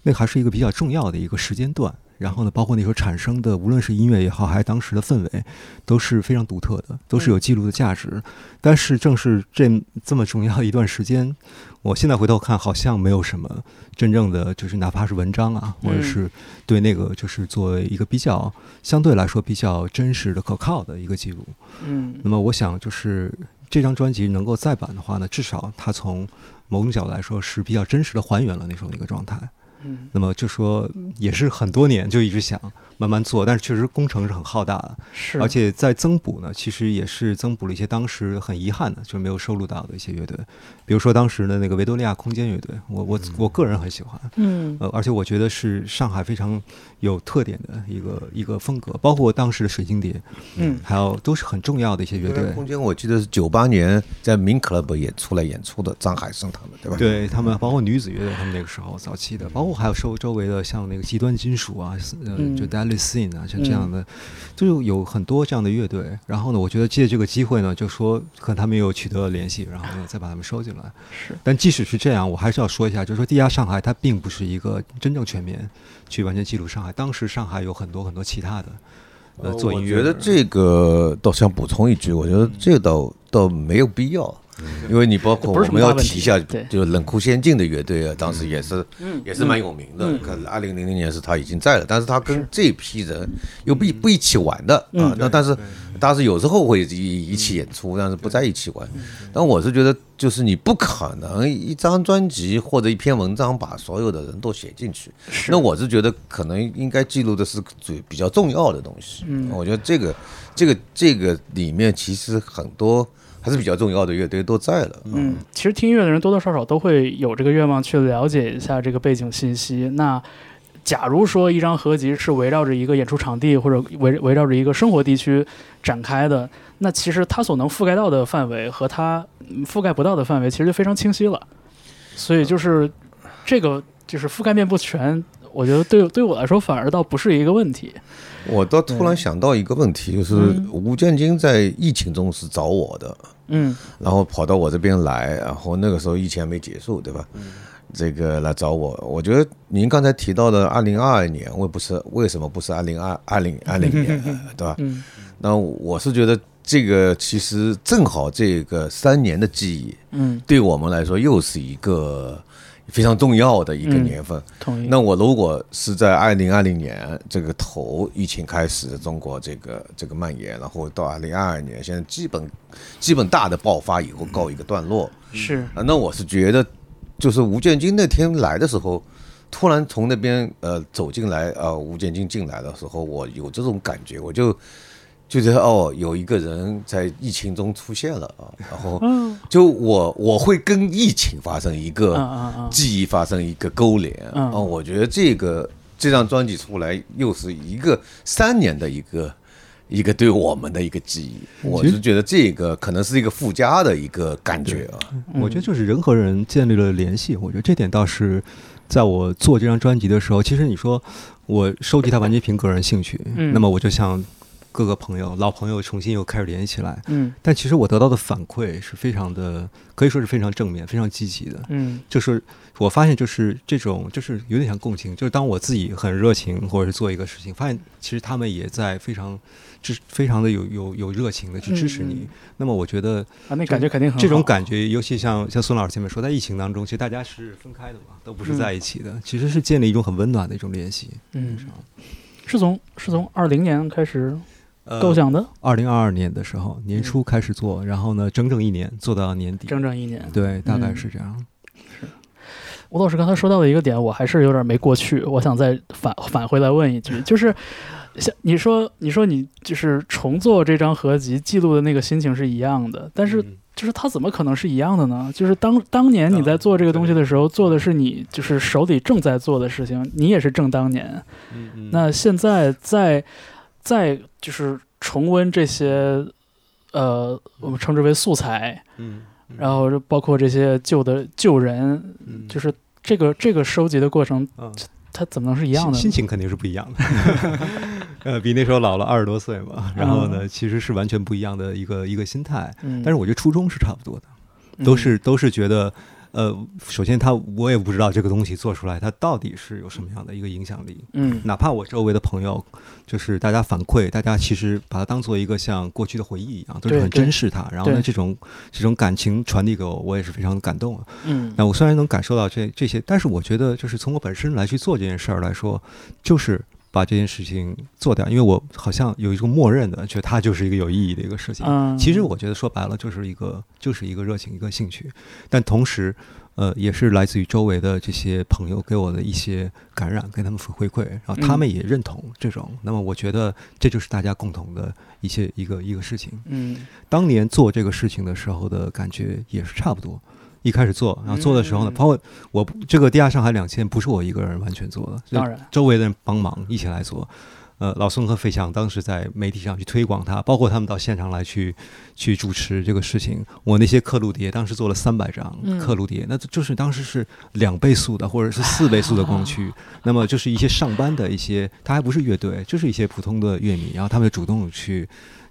那还是一个比较重要的一个时间段。然后呢，包括那时候产生的，无论是音乐也好，还是当时的氛围，都是非常独特的，都是有记录的价值。但是正是这这么重要一段时间，我现在回头看，好像没有什么真正的，就是哪怕是文章啊，或者是对那个，就是作为一个比较相对来说比较真实的、可靠的一个记录。嗯，那么我想，就是这张专辑能够再版的话呢，至少它从某种角度来说是比较真实的还原了那时候那个状态。嗯，那么就说也是很多年就一直想慢慢做，但是确实工程是很浩大的，是，而且在增补呢，其实也是增补了一些当时很遗憾的，就是没有收录到的一些乐队，比如说当时的那个维多利亚空间乐队，我我我个人很喜欢，嗯，呃，而且我觉得是上海非常有特点的一个一个风格，包括当时的水晶碟，嗯，还有都是很重要的一些乐队。空间我记得是九八年在民 club 演出来演出的，张海生他们对吧？对他们，包括女子乐队，他们那个时候早期的，包括还有周周围的像那个极端金属啊，呃，就 Deadly Sin 啊，像这样的，就有很多这样的乐队。然后呢，我觉得借这个机会呢，就说和他们又取得了联系，然后呢，再把他们收进来。是。但即使是这样，我还是要说一下，就是说，地下上海它并不是一个真正全面去完全记录上海。当时上海有很多很多其他的呃做音乐。我觉得这个倒想补充一句，我觉得这倒倒没有必要。因为你包括我们要提一下，就冷酷仙境的乐队啊，当时也是，也是蛮有名的。可能二零零零年是他已经在了，但是他跟这批人又不不一起玩的啊。那但是当时有时候会一一起演出，但是不在一起玩。但我是觉得，就是你不可能一张专辑或者一篇文章把所有的人都写进去。那我是觉得，可能应该记录的是最比较重要的东西。嗯，我觉得这个这个这个里面其实很多。还是比较重要的乐队都在了。嗯，其实听音乐的人多多少少都会有这个愿望去了解一下这个背景信息。那假如说一张合集是围绕着一个演出场地或者围围绕着一个生活地区展开的，那其实它所能覆盖到的范围和它覆盖不到的范围其实就非常清晰了。所以就是这个就是覆盖面不全，我觉得对对我来说反而倒不是一个问题。我倒突然想到一个问题，就是吴建军在疫情中是找我的。嗯，然后跑到我这边来，然后那个时候疫情还没结束，对吧？嗯，这个来找我，我觉得您刚才提到的二零二二年，为不是为什么不是二零二二零二零年，对吧？嗯，那我是觉得这个其实正好这个三年的记忆，嗯，对我们来说又是一个。非常重要的一个年份。同意。那我如果是在二零二零年这个头疫情开始，中国这个这个蔓延，然后到二零二二年，现在基本基本大的爆发以后告一个段落。是。那我是觉得，就是吴建军那天来的时候，突然从那边呃走进来，呃吴建军进来的时候，我有这种感觉，我就。就觉得哦，有一个人在疫情中出现了啊，然后就我我会跟疫情发生一个记忆发生一个勾连啊，我觉得这个这张专辑出来又是一个三年的一个一个对我们的一个记忆，我是觉得这个可能是一个附加的一个感觉啊。我觉得就是人和人建立了联系，我觉得这点倒是在我做这张专辑的时候，其实你说我收集它完全凭个人兴趣，那么我就像。各个朋友、老朋友重新又开始联系起来，嗯，但其实我得到的反馈是非常的，可以说是非常正面、非常积极的，嗯，就是我发现就是这种，就是有点像共情，就是当我自己很热情或者是做一个事情，发现其实他们也在非常支、非常的有有有热情的去支持你。那么我觉得啊，那感觉肯定很这种感觉，尤其像像孙老师前面说，在疫情当中，其实大家是分开的嘛，都不是在一起的，其实是建立一种很温暖的一种联系。嗯，是从是从二零年开始。构想的，二零二二年的时候年初开始做，然后呢，整整一年做到年底，整整一年，对，大概是这样。是吴老师刚才说到的一个点，我还是有点没过去，我想再返返回来问一句，就是像你说，你说你就是重做这张合集，记录的那个心情是一样的，但是就是它怎么可能是一样的呢？就是当当年你在做这个东西的时候，做的是你就是手里正在做的事情，你也是正当年。那现在在。再就是重温这些，呃，我们称之为素材，嗯，然后包括这些旧的旧人，就是这个这个收集的过程，它怎么能是一样的？心情肯定是不一样的，呃，比那时候老了二十多岁嘛，然后呢，其实是完全不一样的一个一个心态，但是我觉得初衷是差不多的，都是都是觉得。呃，首先他我也不知道这个东西做出来，它到底是有什么样的一个影响力。嗯，哪怕我周围的朋友，就是大家反馈，大家其实把它当做一个像过去的回忆一样，都是很珍视它。然后呢，这种这种感情传递给我，我也是非常的感动。嗯，那我虽然能感受到这这些，但是我觉得就是从我本身来去做这件事儿来说，就是把这件事情做掉，因为我好像有一种默认的，觉得它就是一个有意义的一个事情。嗯，其实我觉得说白了就是一个就是一个热情，一个兴趣，但同时。呃，也是来自于周围的这些朋友给我的一些感染，跟他们回馈，然后他们也认同这种。那么我觉得这就是大家共同的一些一个一个事情。嗯，当年做这个事情的时候的感觉也是差不多。一开始做，然后做的时候呢，包括我这个地下上海两千不是我一个人完全做的，当然周围的人帮忙一起来做。呃，老孙和费翔当时在媒体上去推广他，包括他们到现场来去去主持这个事情。我那些刻录碟当时做了三百张刻录碟，那就是当时是两倍速的或者是四倍速的光驱。那么就是一些上班的一些，他还不是乐队，就是一些普通的乐迷，然后他们就主动去，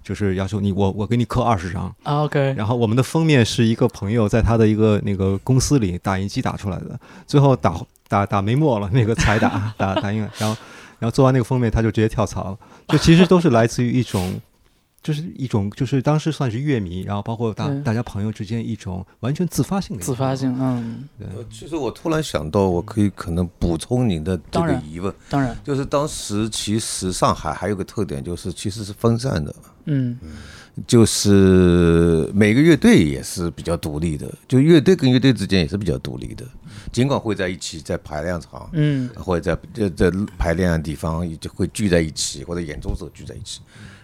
就是要求你我我给你刻二十张。OK。然后我们的封面是一个朋友在他的一个那个公司里打印机打出来的，最后打打打没墨了，那个彩打打打印，然后。然后做完那个封面，他就直接跳槽了。就其实都是来自于一种，就是一种，就是当时算是乐迷，然后包括大大家朋友之间一种完全自发性的。自发性，嗯。对。其实我突然想到，我可以可能补充您的这个疑问。当然。就是当时其实上海还有个特点，就是其实是分散的。嗯。就是每个乐队也是比较独立的，就乐队跟乐队之间也是比较独立的，尽管会在一起在排练场，嗯，或者在在排练的地方就会聚在一起，或者演奏时候聚在一起。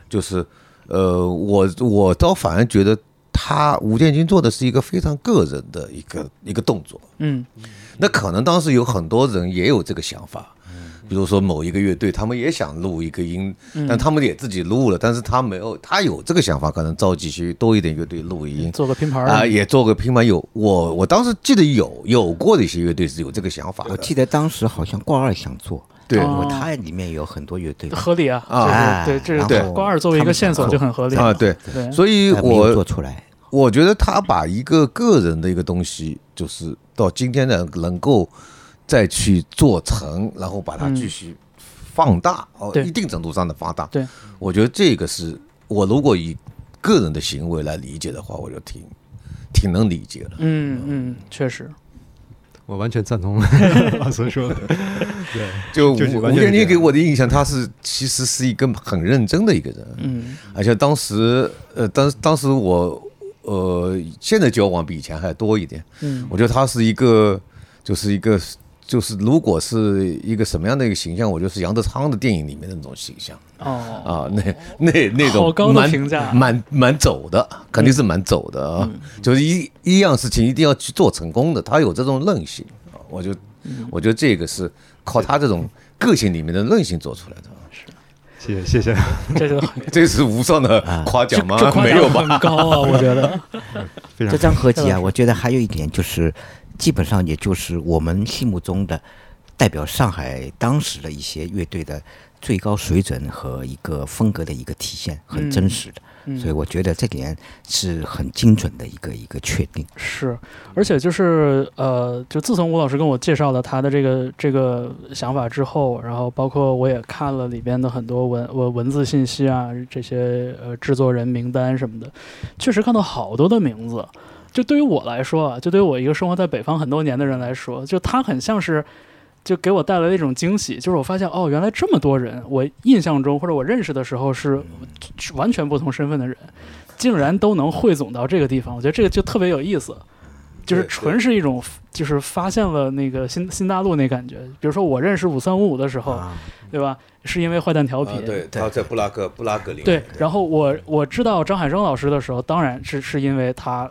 就是，呃，我我倒反而觉得他吴建军做的是一个非常个人的一个一个动作，嗯，那可能当时有很多人也有这个想法。比如说某一个乐队，他们也想录一个音，但他们也自己录了，但是他没有，他有这个想法，可能召集些多一点乐队录音，做个拼盘啊，也做个拼盘。有我我当时记得有有过的一些乐队是有这个想法。我记得当时好像挂二想做，对，它里面有很多乐队，合理啊啊，对，这是对光二作为一个线索就很合理。啊，对，所以我做出来，我觉得他把一个个人的一个东西，就是到今天的能够再去做成，然后把它继续。放大哦，一定程度上的放大。对，我觉得这个是我如果以个人的行为来理解的话，我就挺挺能理解的。嗯嗯，确实，我完全赞同 老孙说的。对，就吴建军给我的印象，他是其实是一个很认真的一个人。嗯，而且当时呃，当当时我呃，现在交往比以前还多一点。嗯，我觉得他是一个，就是一个。就是如果是一个什么样的一个形象，我就是杨德昌的电影里面的那种形象哦啊，那那那种好高的评价，蛮蛮走的，肯定是蛮走的啊。就是一一样事情一定要去做成功的，他有这种韧性啊。我就我觉得这个是靠他这种个性里面的韧性做出来的。是，谢谢谢谢，这是 这是无上的夸奖吗？没有吧？很高啊，我觉得。这张合集啊，我觉得还有一点就是。基本上也就是我们心目中的代表上海当时的一些乐队的最高水准和一个风格的一个体现，很真实的。所以我觉得这点是很精准的一个一个确定。是，而且就是呃，就自从吴老师跟我介绍了他的这个这个想法之后，然后包括我也看了里边的很多文文文字信息啊，这些呃制作人名单什么的，确实看到好多的名字。就对于我来说啊，就对于我一个生活在北方很多年的人来说，就他很像是，就给我带来了一种惊喜。就是我发现哦，原来这么多人，我印象中或者我认识的时候是完全不同身份的人，竟然都能汇总到这个地方。我觉得这个就特别有意思，就是纯是一种就是发现了那个新新大陆那感觉。比如说我认识五三五五的时候，对吧？是因为坏蛋调频，对，他在布拉格，布拉格里。对，然后我我知道张海生老师的时候，当然是是因为他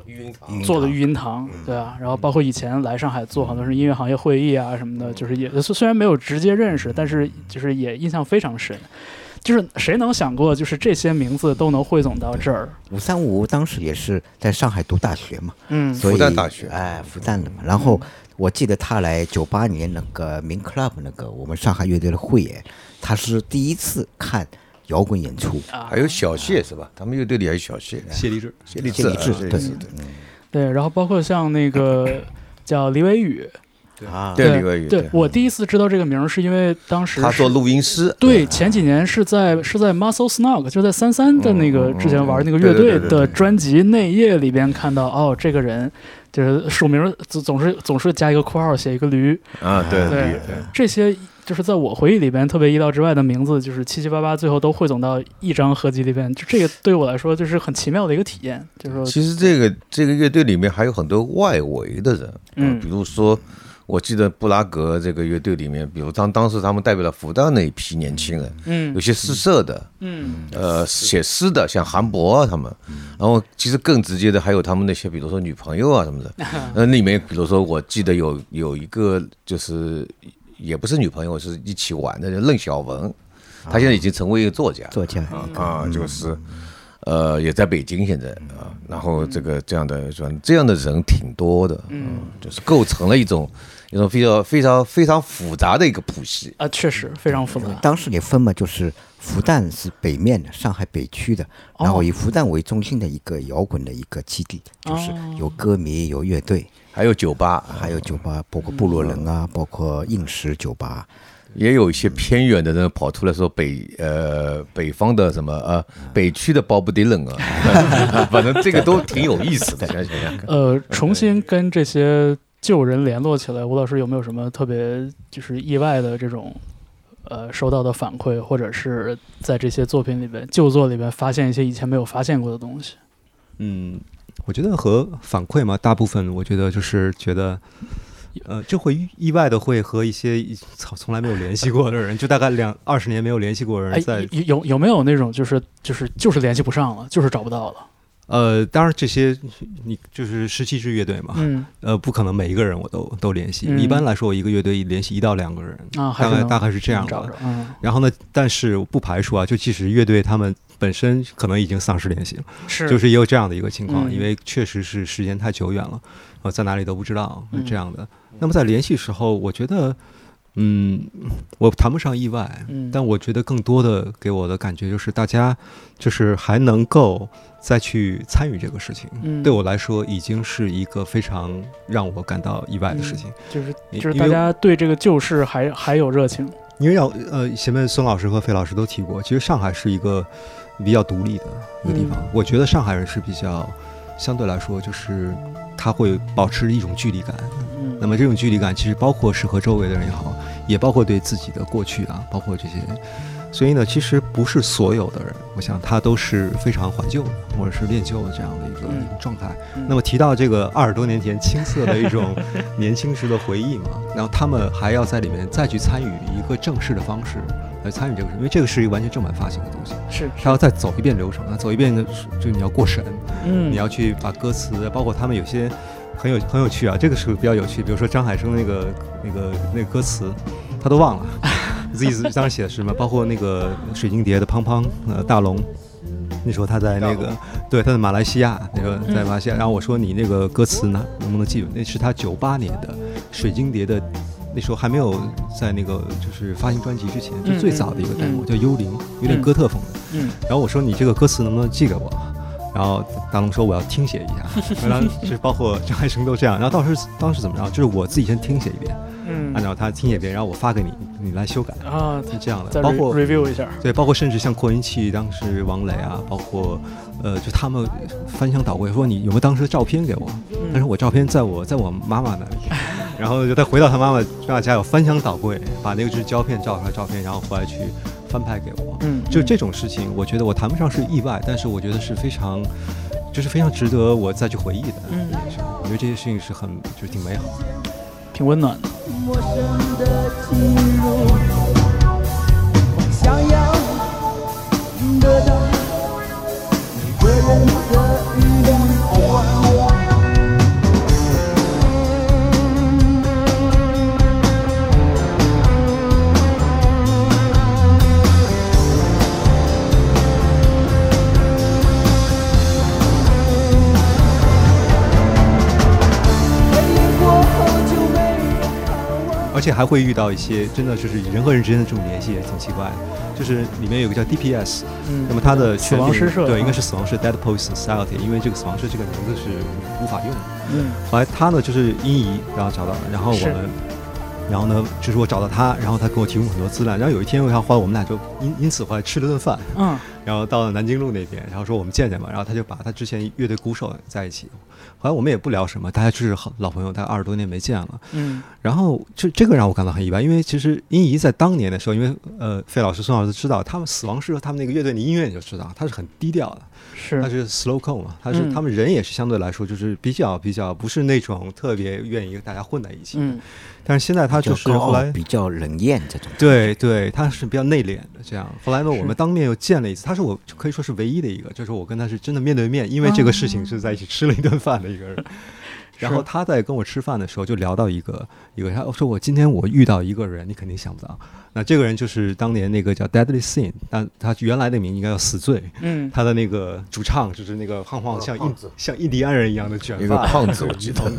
做的育音堂，对啊，然后包括以前来上海做很多是音乐行业会议啊什么的，就是也虽然没有直接认识，但是就是也印象非常深。就是谁能想过，就是这些名字都能汇总到这儿？五三五当时也是在上海读大学嘛，嗯，复旦大学，哎，复旦的嘛。然后我记得他来九八年那个民 club 那个我们上海乐队的汇演。他是第一次看摇滚演出，还有小谢是吧？他们乐队里还有小谢，谢立志，谢立志，对对对。然后包括像那个，叫李伟宇。啊，对李伟宇。对我第一次知道这个名儿是因为当时他做录音师。对，前几年是在是在 Muscle Snug，就在三三的那个之前玩那个乐队的专辑内页里边看到，哦，这个人就是署名总总是总是加一个括号写一个驴啊，对对，这些就是在我回忆里边特别意料之外的名字，就是七七八八最后都汇总到一张合集里边，就这个对我来说就是很奇妙的一个体验，就是说，其实这个这个乐队里面还有很多外围的人，嗯，比如说。我记得布拉格这个乐队里面，比如当当时他们代表了复旦那一批年轻人，嗯，有些诗社的，嗯，呃，写诗的，像韩博啊他们，然后其实更直接的还有他们那些，比如说女朋友啊什么的，那，里面比如说我记得有有一个就是也不是女朋友，是一起玩的任晓文，他现在已经成为一个作家，作家。啊，就是。呃，也在北京现在啊，然后这个这样的说这样的人挺多的，嗯，就是构成了一种一种非常非常非常复杂的一个谱系。啊，确实非常复杂。当时也分嘛，就是复旦是北面的，上海北区的，然后以复旦为中心的一个摇滚的一个基地，就是有歌迷，有乐队，还有酒吧，还有酒吧，包括部落人啊，包括应时酒吧。也有一些偏远的人跑出来说北呃北方的什么呃北区的鲍勃迪伦啊，反正这个都挺有意思的。呃，重新跟这些旧人联络起来，吴老师有没有什么特别就是意外的这种呃收到的反馈，或者是在这些作品里边旧作里边发现一些以前没有发现过的东西？嗯，我觉得和反馈嘛，大部分我觉得就是觉得。呃，就会意外的会和一些从从来没有联系过的人，就大概两二十年没有联系过的人，在有有没有那种就是就是就是联系不上了，就是找不到了？呃，当然这些你就是十七支乐队嘛，嗯，呃，不可能每一个人我都都联系。一般来说，我一个乐队联系一到两个人啊，大概大概是这样的。嗯，然后呢，但是不排除啊，就即使乐队他们本身可能已经丧失联系了，是，就是也有这样的一个情况，因为确实是时间太久远了，呃，在哪里都不知道，这样的。那么在联系时候，我觉得，嗯，我谈不上意外，但我觉得更多的给我的感觉就是，大家就是还能够再去参与这个事情，对我来说已经是一个非常让我感到意外的事情。就是就是大家对这个旧事还还有热情。因为要呃，前面孙老师和费老师都提过，其实上海是一个比较独立的一个地方。我觉得上海人是比较相对来说，就是他会保持一种距离感。那么这种距离感其实包括是和周围的人也好，也包括对自己的过去啊，包括这些。所以呢，其实不是所有的人，我想他都是非常怀旧的，或者是恋旧的这样的一个状态。那么提到这个二十多年前青涩的一种 年轻时的回忆嘛，然后他们还要在里面再去参与一个正式的方式来参与这个，因为这个是一个完全正版发行的东西，是他要再走一遍流程，那走一遍的就你要过审，嗯，你要去把歌词，包括他们有些。很有很有趣啊，这个是比较有趣。比如说张海生那个那个那个歌词，他都忘了，自己当时写的是什么？包括那个水晶碟的胖胖呃大龙，那时候他在那个对他在马来西亚那个在马来西亚，然后我说你那个歌词呢能不能记住？那是他九八年的水晶碟的，那时候还没有在那个就是发行专辑之前，就最早的一个 demo 叫幽灵，有点哥特风的。嗯，然后我说你这个歌词能不能寄给我？然后大龙说我要听写一下，然后就是包括张海生都这样。然后当时当时怎么着？就是我自己先听写一遍，嗯，按照他听写一遍，然后我发给你，你来修改啊，是这样的。包括 review 一下，对，包括甚至像扩音器，当时王磊啊，包括呃，就他们翻箱倒柜，说你有没有当时的照片给我？但是我照片在我在我妈妈那里，然后就他回到他妈妈家家有翻箱倒柜，把那个就是胶片照出来照片，然后回来去。翻拍给我，嗯，就这种事情我觉得我谈不上是意外，但是我觉得是非常，就是非常值得我再去回忆的。嗯。我觉得这些事情是很，就是挺美好的，挺温暖的。而且还会遇到一些真的就是人和人之间的这种联系也挺奇怪。的，就是里面有个叫 DPS，嗯，那么它的死亡诗社。对，应该是死亡社 Dead Poets Society，因为这个死亡社这个名字是无法用的，嗯，后来他呢就是音仪，然后找到了，然后我们，然后呢就是我找到他，然后他给我提供很多资料，然后有一天后来我们俩就因因此后来吃了顿饭，嗯，然后到了南京路那边，然后说我们见见吧，然后他就把他之前乐队鼓手在一起。后来我们也不聊什么，大家就是好老朋友，大概二十多年没见了。嗯，然后这这个让我感到很意外，因为其实殷怡在当年的时候，因为呃费老师、孙老师知道他们死亡诗他们那个乐队的音乐你就知道，他是很低调的，是他是 slow c o 嘛，他是他们人也是相对来说就是比较比较不是那种特别愿意大家混在一起。嗯。但是现在他就是后来比较冷艳这种，对对，他是比较内敛的这样。后来呢，我们当面又见了一次，他是我可以说是唯一的一个，就是我跟他是真的面对面，因为这个事情是在一起吃了一顿饭的一个人。然后他在跟我吃饭的时候就聊到一个一个，他说我今天我遇到一个人，你肯定想不到，那这个人就是当年那个叫 Deadly Sin，但他原来的名应该叫死罪。嗯，他的那个主唱就是那个胖胖像印像印第安人一样的卷发，一个胖子，我记得。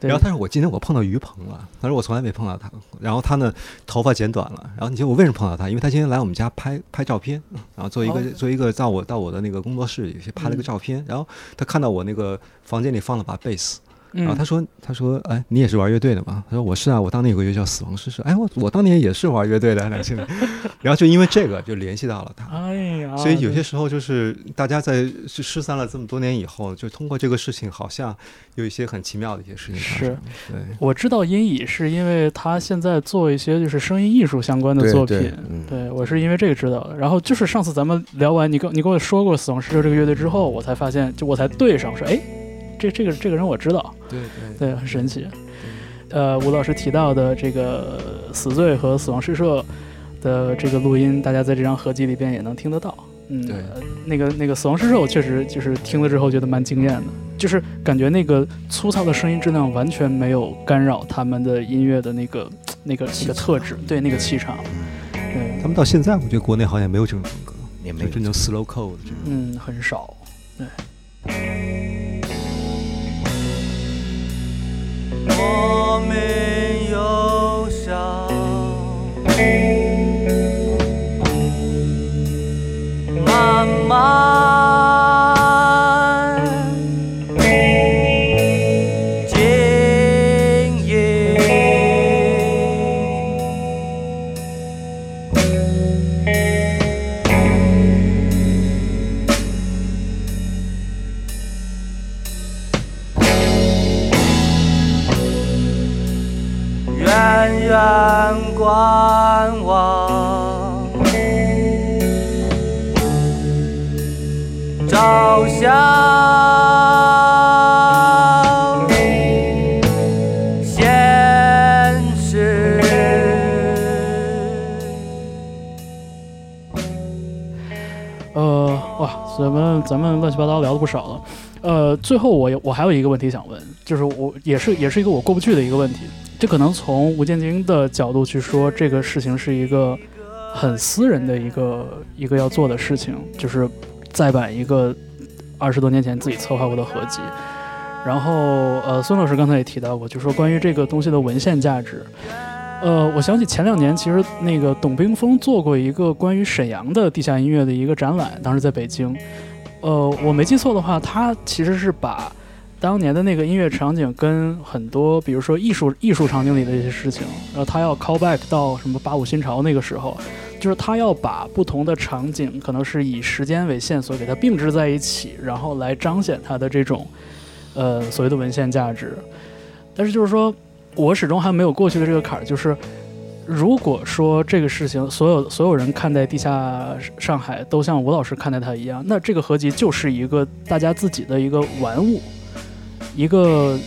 然后他说我今天我碰到于鹏了，他说我从来没碰到他。然后他呢头发剪短了。然后你道我为什么碰到他？因为他今天来我们家拍拍照片，然后做一个做一个到我到我的那个工作室里去拍了个照片。然后他看到我那个房间里放了把贝斯。然后他说：“他说，哎，你也是玩乐队的吗？”他说：“我是啊，我当年有个乐队叫死亡诗社。”哎，我我当年也是玩乐队的。然后就因为这个就联系到了他。哎呀，所以有些时候就是大家在失散了这么多年以后，就通过这个事情，好像有一些很奇妙的一些事情。是，对，我知道音乙是因为他现在做一些就是声音艺术相关的作品。对，我是因为这个知道的。然后就是上次咱们聊完，你跟你跟我说过死亡诗社这个乐队之后，我才发现，就我才对上说，哎。这这个这个人我知道，对对对，很神奇。呃，吴老师提到的这个《死罪》和《死亡诗社》的这个录音，大家在这张合集里边也能听得到。嗯，对，那个那个《死亡诗社》，我确实就是听了之后觉得蛮惊艳的，就是感觉那个粗糙的声音质量完全没有干扰他们的音乐的那个那个那个特质，对那个气场。对他们到现在，我觉得国内好像没有这种风格，也没有这种 slow code 这种，嗯，很少。对。我没有想。慢慢远观望，照相现实。呃，哇，咱们咱们乱七八糟聊了不少了。呃，最后我我还有一个问题想问，就是我也是也是一个我过不去的一个问题。这可能从吴建军的角度去说，这个事情是一个很私人的一个一个要做的事情，就是再版一个二十多年前自己策划过的合集。然后，呃，孙老师刚才也提到过，就说关于这个东西的文献价值。呃，我想起前两年其实那个董冰峰做过一个关于沈阳的地下音乐的一个展览，当时在北京。呃，我没记错的话，他其实是把。当年的那个音乐场景跟很多，比如说艺术艺术场景里的一些事情，然后他要 call back 到什么八五新潮那个时候，就是他要把不同的场景，可能是以时间为线索给它并置在一起，然后来彰显它的这种，呃，所谓的文献价值。但是就是说，我始终还没有过去的这个坎儿，就是如果说这个事情所有所有人看待地下上海都像吴老师看待它一样，那这个合集就是一个大家自己的一个玩物。一个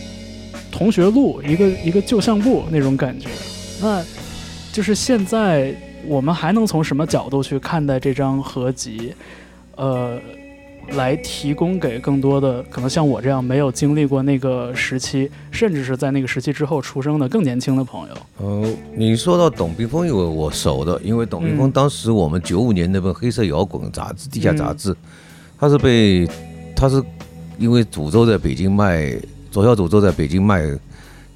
同学录，一个一个旧相簿那种感觉，那就是现在我们还能从什么角度去看待这张合集？呃，来提供给更多的可能像我这样没有经历过那个时期，甚至是在那个时期之后出生的更年轻的朋友。呃，你说到董冰峰，因为我熟的，因为董冰峰当时我们九五年那本黑色摇滚杂志《地下杂志》，他是被他是。因为诅咒在北京卖，左小诅咒在北京卖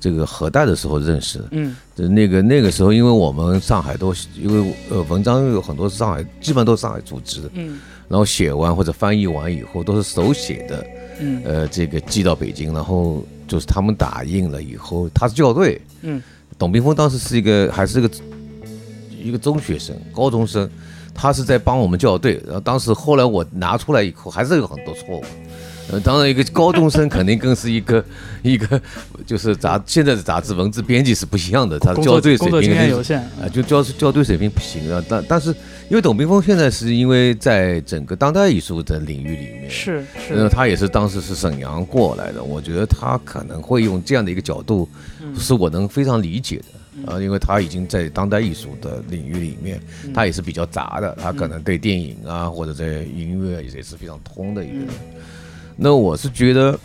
这个核弹的时候认识的。嗯，那个那个时候，因为我们上海都因为呃文章有很多是上海，基本上都是上海组织的。嗯，然后写完或者翻译完以后都是手写的。嗯，呃，这个寄到北京，然后就是他们打印了以后，他是校对。嗯，董冰峰当时是一个还是一个一个中学生、高中生，他是在帮我们校对。然后当时后来我拿出来以后，还是有很多错误。呃，当然，一个高中生肯定更是一个 一个，就是杂现在的杂志文字编辑是不一样的，他校对水平有限啊，就校校对水平不行啊。但但是，因为董冰峰现在是因为在整个当代艺术的领域里面，是是，他也是当时是沈阳过来的，我觉得他可能会用这样的一个角度，是我能非常理解的啊，因为他已经在当代艺术的领域里面，他也是比较杂的，他可能对电影啊或者在音乐也是非常通的一个人。那我是觉得，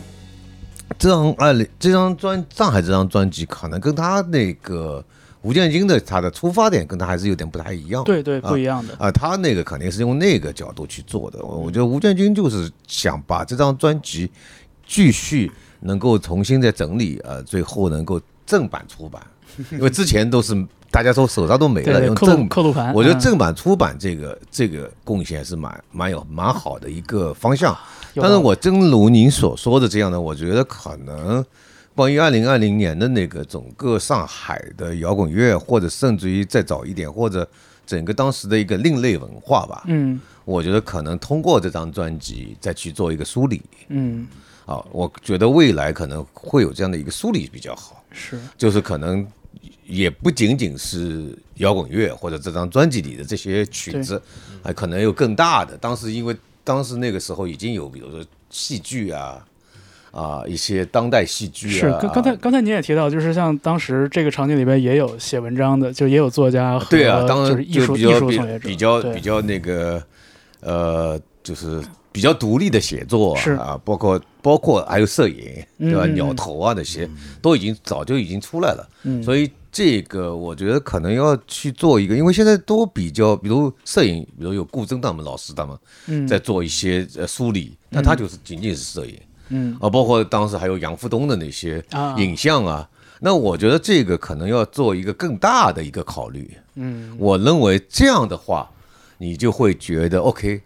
这张啊，这张专上海这张专辑，可能跟他那个吴建军的他的出发点，跟他还是有点不太一样。对对，不一样的啊，他那个肯定是用那个角度去做的。我觉得吴建军就是想把这张专辑继续能够重新再整理，呃，最后能够正版出版，因为之前都是大家说手上都没了，用正刻录盘。我觉得正版出版这个这个贡献是蛮蛮有蛮好的一个方向。但是我真如您所说的这样的，我觉得可能关于二零二零年的那个整个上海的摇滚乐，或者甚至于再早一点，或者整个当时的一个另类文化吧，嗯，我觉得可能通过这张专辑再去做一个梳理，嗯，啊，我觉得未来可能会有这样的一个梳理比较好，是，就是可能也不仅仅是摇滚乐或者这张专辑里的这些曲子，还可能有更大的，当时因为。当时那个时候已经有，比如说戏剧啊，啊一些当代戏剧啊。是，刚刚才刚才您也提到，就是像当时这个场景里边也有写文章的，就也有作家。对啊，当然就比较比较比较那个呃，就是比较独立的写作啊，包括包括还有摄影，对吧？鸟头啊那些都已经早就已经出来了，所以。这个我觉得可能要去做一个，因为现在都比较，比如摄影，比如有顾铮他们老师他们，在做一些呃梳理，但他就是仅仅是摄影，嗯，啊，包括当时还有杨富东的那些影像啊，那我觉得这个可能要做一个更大的一个考虑，嗯，我认为这样的话，你就会觉得 OK，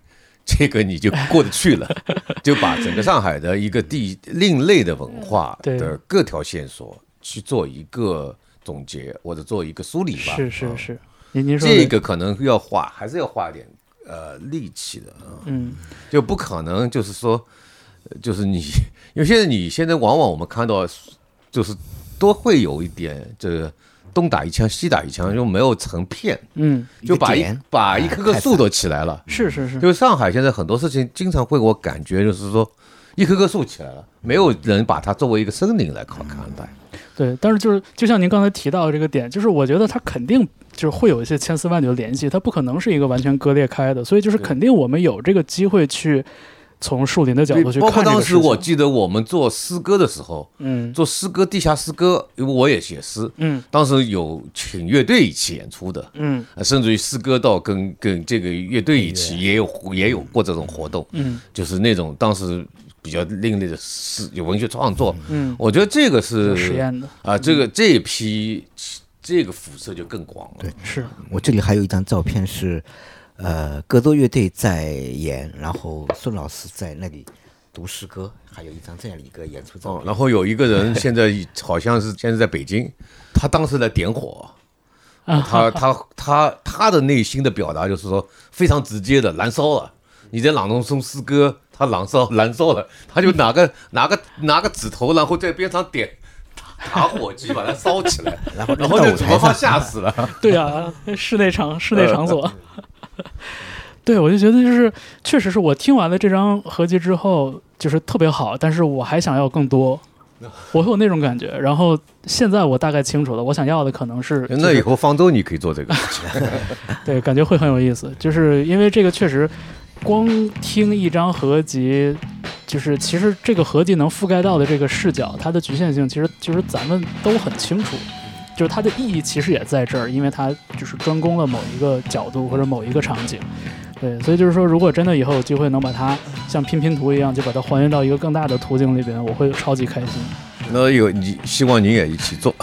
这个你就过得去了，就把整个上海的一个地另类的文化的各条线索去做一个。总结或者做一个梳理吧。是是是，您您说这个可能要花，还是要花点呃力气的啊。嗯，就不可能就是说，就是你，因为现在你现在往往我们看到，就是都会有一点这个东打一枪西打一枪，又没有成片。嗯，就把一把一棵棵树都起来了。是是是，就上海现在很多事情经常会我感觉就是说，一棵棵树起来了，没有人把它作为一个森林来看看待。对，但是就是就像您刚才提到的这个点，就是我觉得它肯定就是会有一些千丝万缕的联系，它不可能是一个完全割裂开的，所以就是肯定我们有这个机会去从树林的角度去看包括当时我记得我们做诗歌的时候，嗯，做诗歌地下诗歌，因为我也写诗，嗯，当时有请乐队一起演出的，嗯，甚至于诗歌到跟跟这个乐队一起也有也有过这种活动，嗯，就是那种当时。比较另类的诗有文学创作，嗯，我觉得这个是实验的啊，这个这一批这个辐射就更广了。对，是我这里还有一张照片是，呃，格斗乐队在演，然后孙老师在那里读诗歌，还有一张这样的一个演出照。然后有一个人现在好像是现在在北京，他当时在点火，他他他他的内心的表达就是说非常直接的燃烧了，你在朗诵中诗歌。他燃烧，燃烧了，他就拿个 拿个拿个纸头，然后在边上点 打火机把它烧起来，然后然后就主办吓死了。对啊，室内场室内场所。对，我就觉得就是，确实是我听完了这张合集之后，就是特别好，但是我还想要更多，我会有那种感觉。然后现在我大概清楚了，我想要的可能是。那以后方舟你可以做这个。对，感觉会很有意思，就是因为这个确实。光听一张合集，就是其实这个合集能覆盖到的这个视角，它的局限性，其实其实咱们都很清楚，就是它的意义其实也在这儿，因为它就是专攻了某一个角度或者某一个场景，对，所以就是说，如果真的以后有机会能把它像拼拼图一样，就把它还原到一个更大的图景里边，我会超级开心。那有你，希望你也一起做。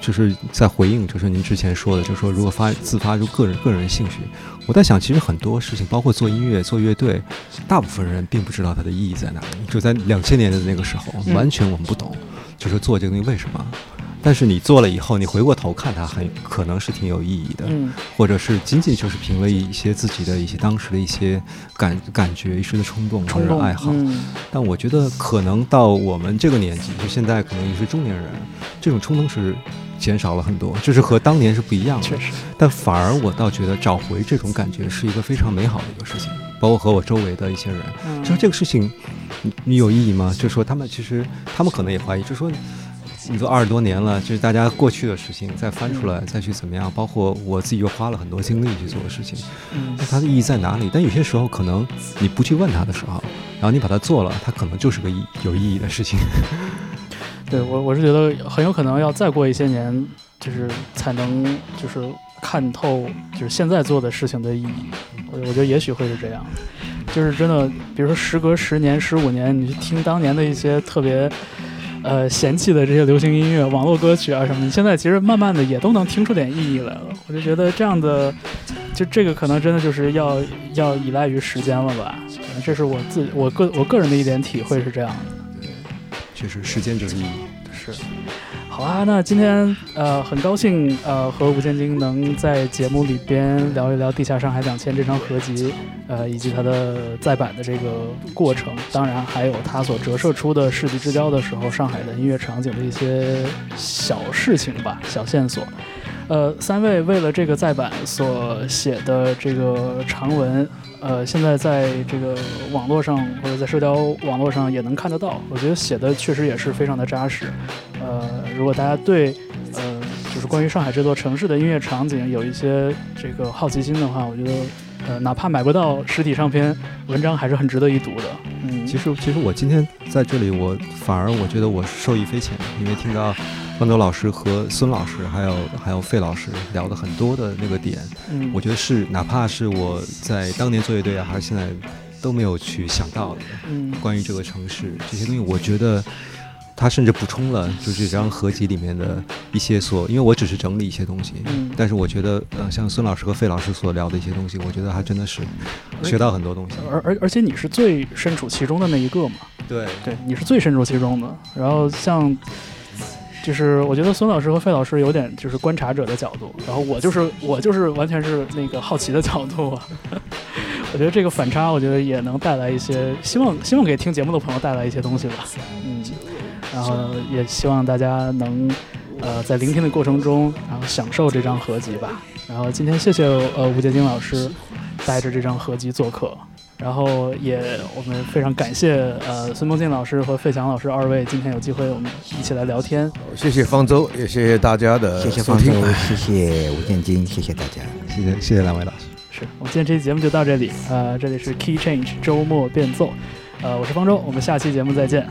就是在回应，就是您之前说的，就是说如果发自发就个人个人兴趣，我在想，其实很多事情，包括做音乐、做乐队，大部分人并不知道它的意义在哪里。就在两千年的那个时候，完全我们不懂，就是做这个东西为什么。但是你做了以后，你回过头看它，很可能是挺有意义的，或者是仅仅就是凭了一些自己的一些当时的一些感感觉、一时的冲动或者爱好。但我觉得可能到我们这个年纪，就现在可能也是中年人，这种冲动是减少了很多，就是和当年是不一样的。确实，但反而我倒觉得找回这种感觉是一个非常美好的一个事情。包括和我周围的一些人，就说这个事情，你有意义吗？就是说他们其实他们可能也怀疑，就是说。你都二十多年了，就是大家过去的事情再翻出来，再去怎么样？包括我自己又花了很多精力去做的事情，那它的意义在哪里？但有些时候可能你不去问它的时候，然后你把它做了，它可能就是个意有意义的事情。对我，我是觉得很有可能要再过一些年，就是才能就是看透，就是现在做的事情的意义。我我觉得也许会是这样，就是真的，比如说时隔十年、十五年，你去听当年的一些特别。呃，嫌弃的这些流行音乐、网络歌曲啊什么你，现在其实慢慢的也都能听出点意义来了。我就觉得这样的，就这个可能真的就是要要依赖于时间了吧。这是我自我个我个人的一点体会是这样的。确实，时间就是意义。是。好啊，那今天呃很高兴呃和吴建金能在节目里边聊一聊《地下上海两千》这张合集，呃以及它的再版的这个过程，当然还有它所折射出的世纪之交的时候上海的音乐场景的一些小事情吧，小线索。呃，三位为了这个再版所写的这个长文，呃，现在在这个网络上或者在社交网络上也能看得到。我觉得写的确实也是非常的扎实。呃，如果大家对呃就是关于上海这座城市的音乐场景有一些这个好奇心的话，我觉得呃哪怕买不到实体唱片，文章还是很值得一读的。嗯，其实其实我今天在这里，我反而我觉得我受益匪浅，因为听到。方舟老师和孙老师，还有还有费老师聊的很多的那个点，嗯，我觉得是哪怕是我在当年做乐队啊，还是现在都没有去想到的，嗯，关于这个城市这些东西，我觉得他甚至补充了就是这张合集里面的一些所，因为我只是整理一些东西，嗯，但是我觉得呃，像孙老师和费老师所聊的一些东西，我觉得还真的是学到很多东西。而而而且你是最身处其中的那一个嘛？对对，你是最身处其中的。然后像。就是我觉得孙老师和费老师有点就是观察者的角度，然后我就是我就是完全是那个好奇的角度。我觉得这个反差，我觉得也能带来一些希望，希望给听节目的朋友带来一些东西吧。嗯，然后也希望大家能呃在聆听的过程中，然后享受这张合集吧。然后今天谢谢呃吴杰金老师带着这张合集做客。然后也，我们非常感谢呃孙梦静老师和费翔老师二位今天有机会我们一起来聊天。谢谢方舟，也谢谢大家的谢谢方舟，谢谢吴建金，谢谢大家，谢谢谢谢两位老师。是我们今天这期节目就到这里，呃，这里是 Key Change 周末变奏，呃，我是方舟，我们下期节目再见。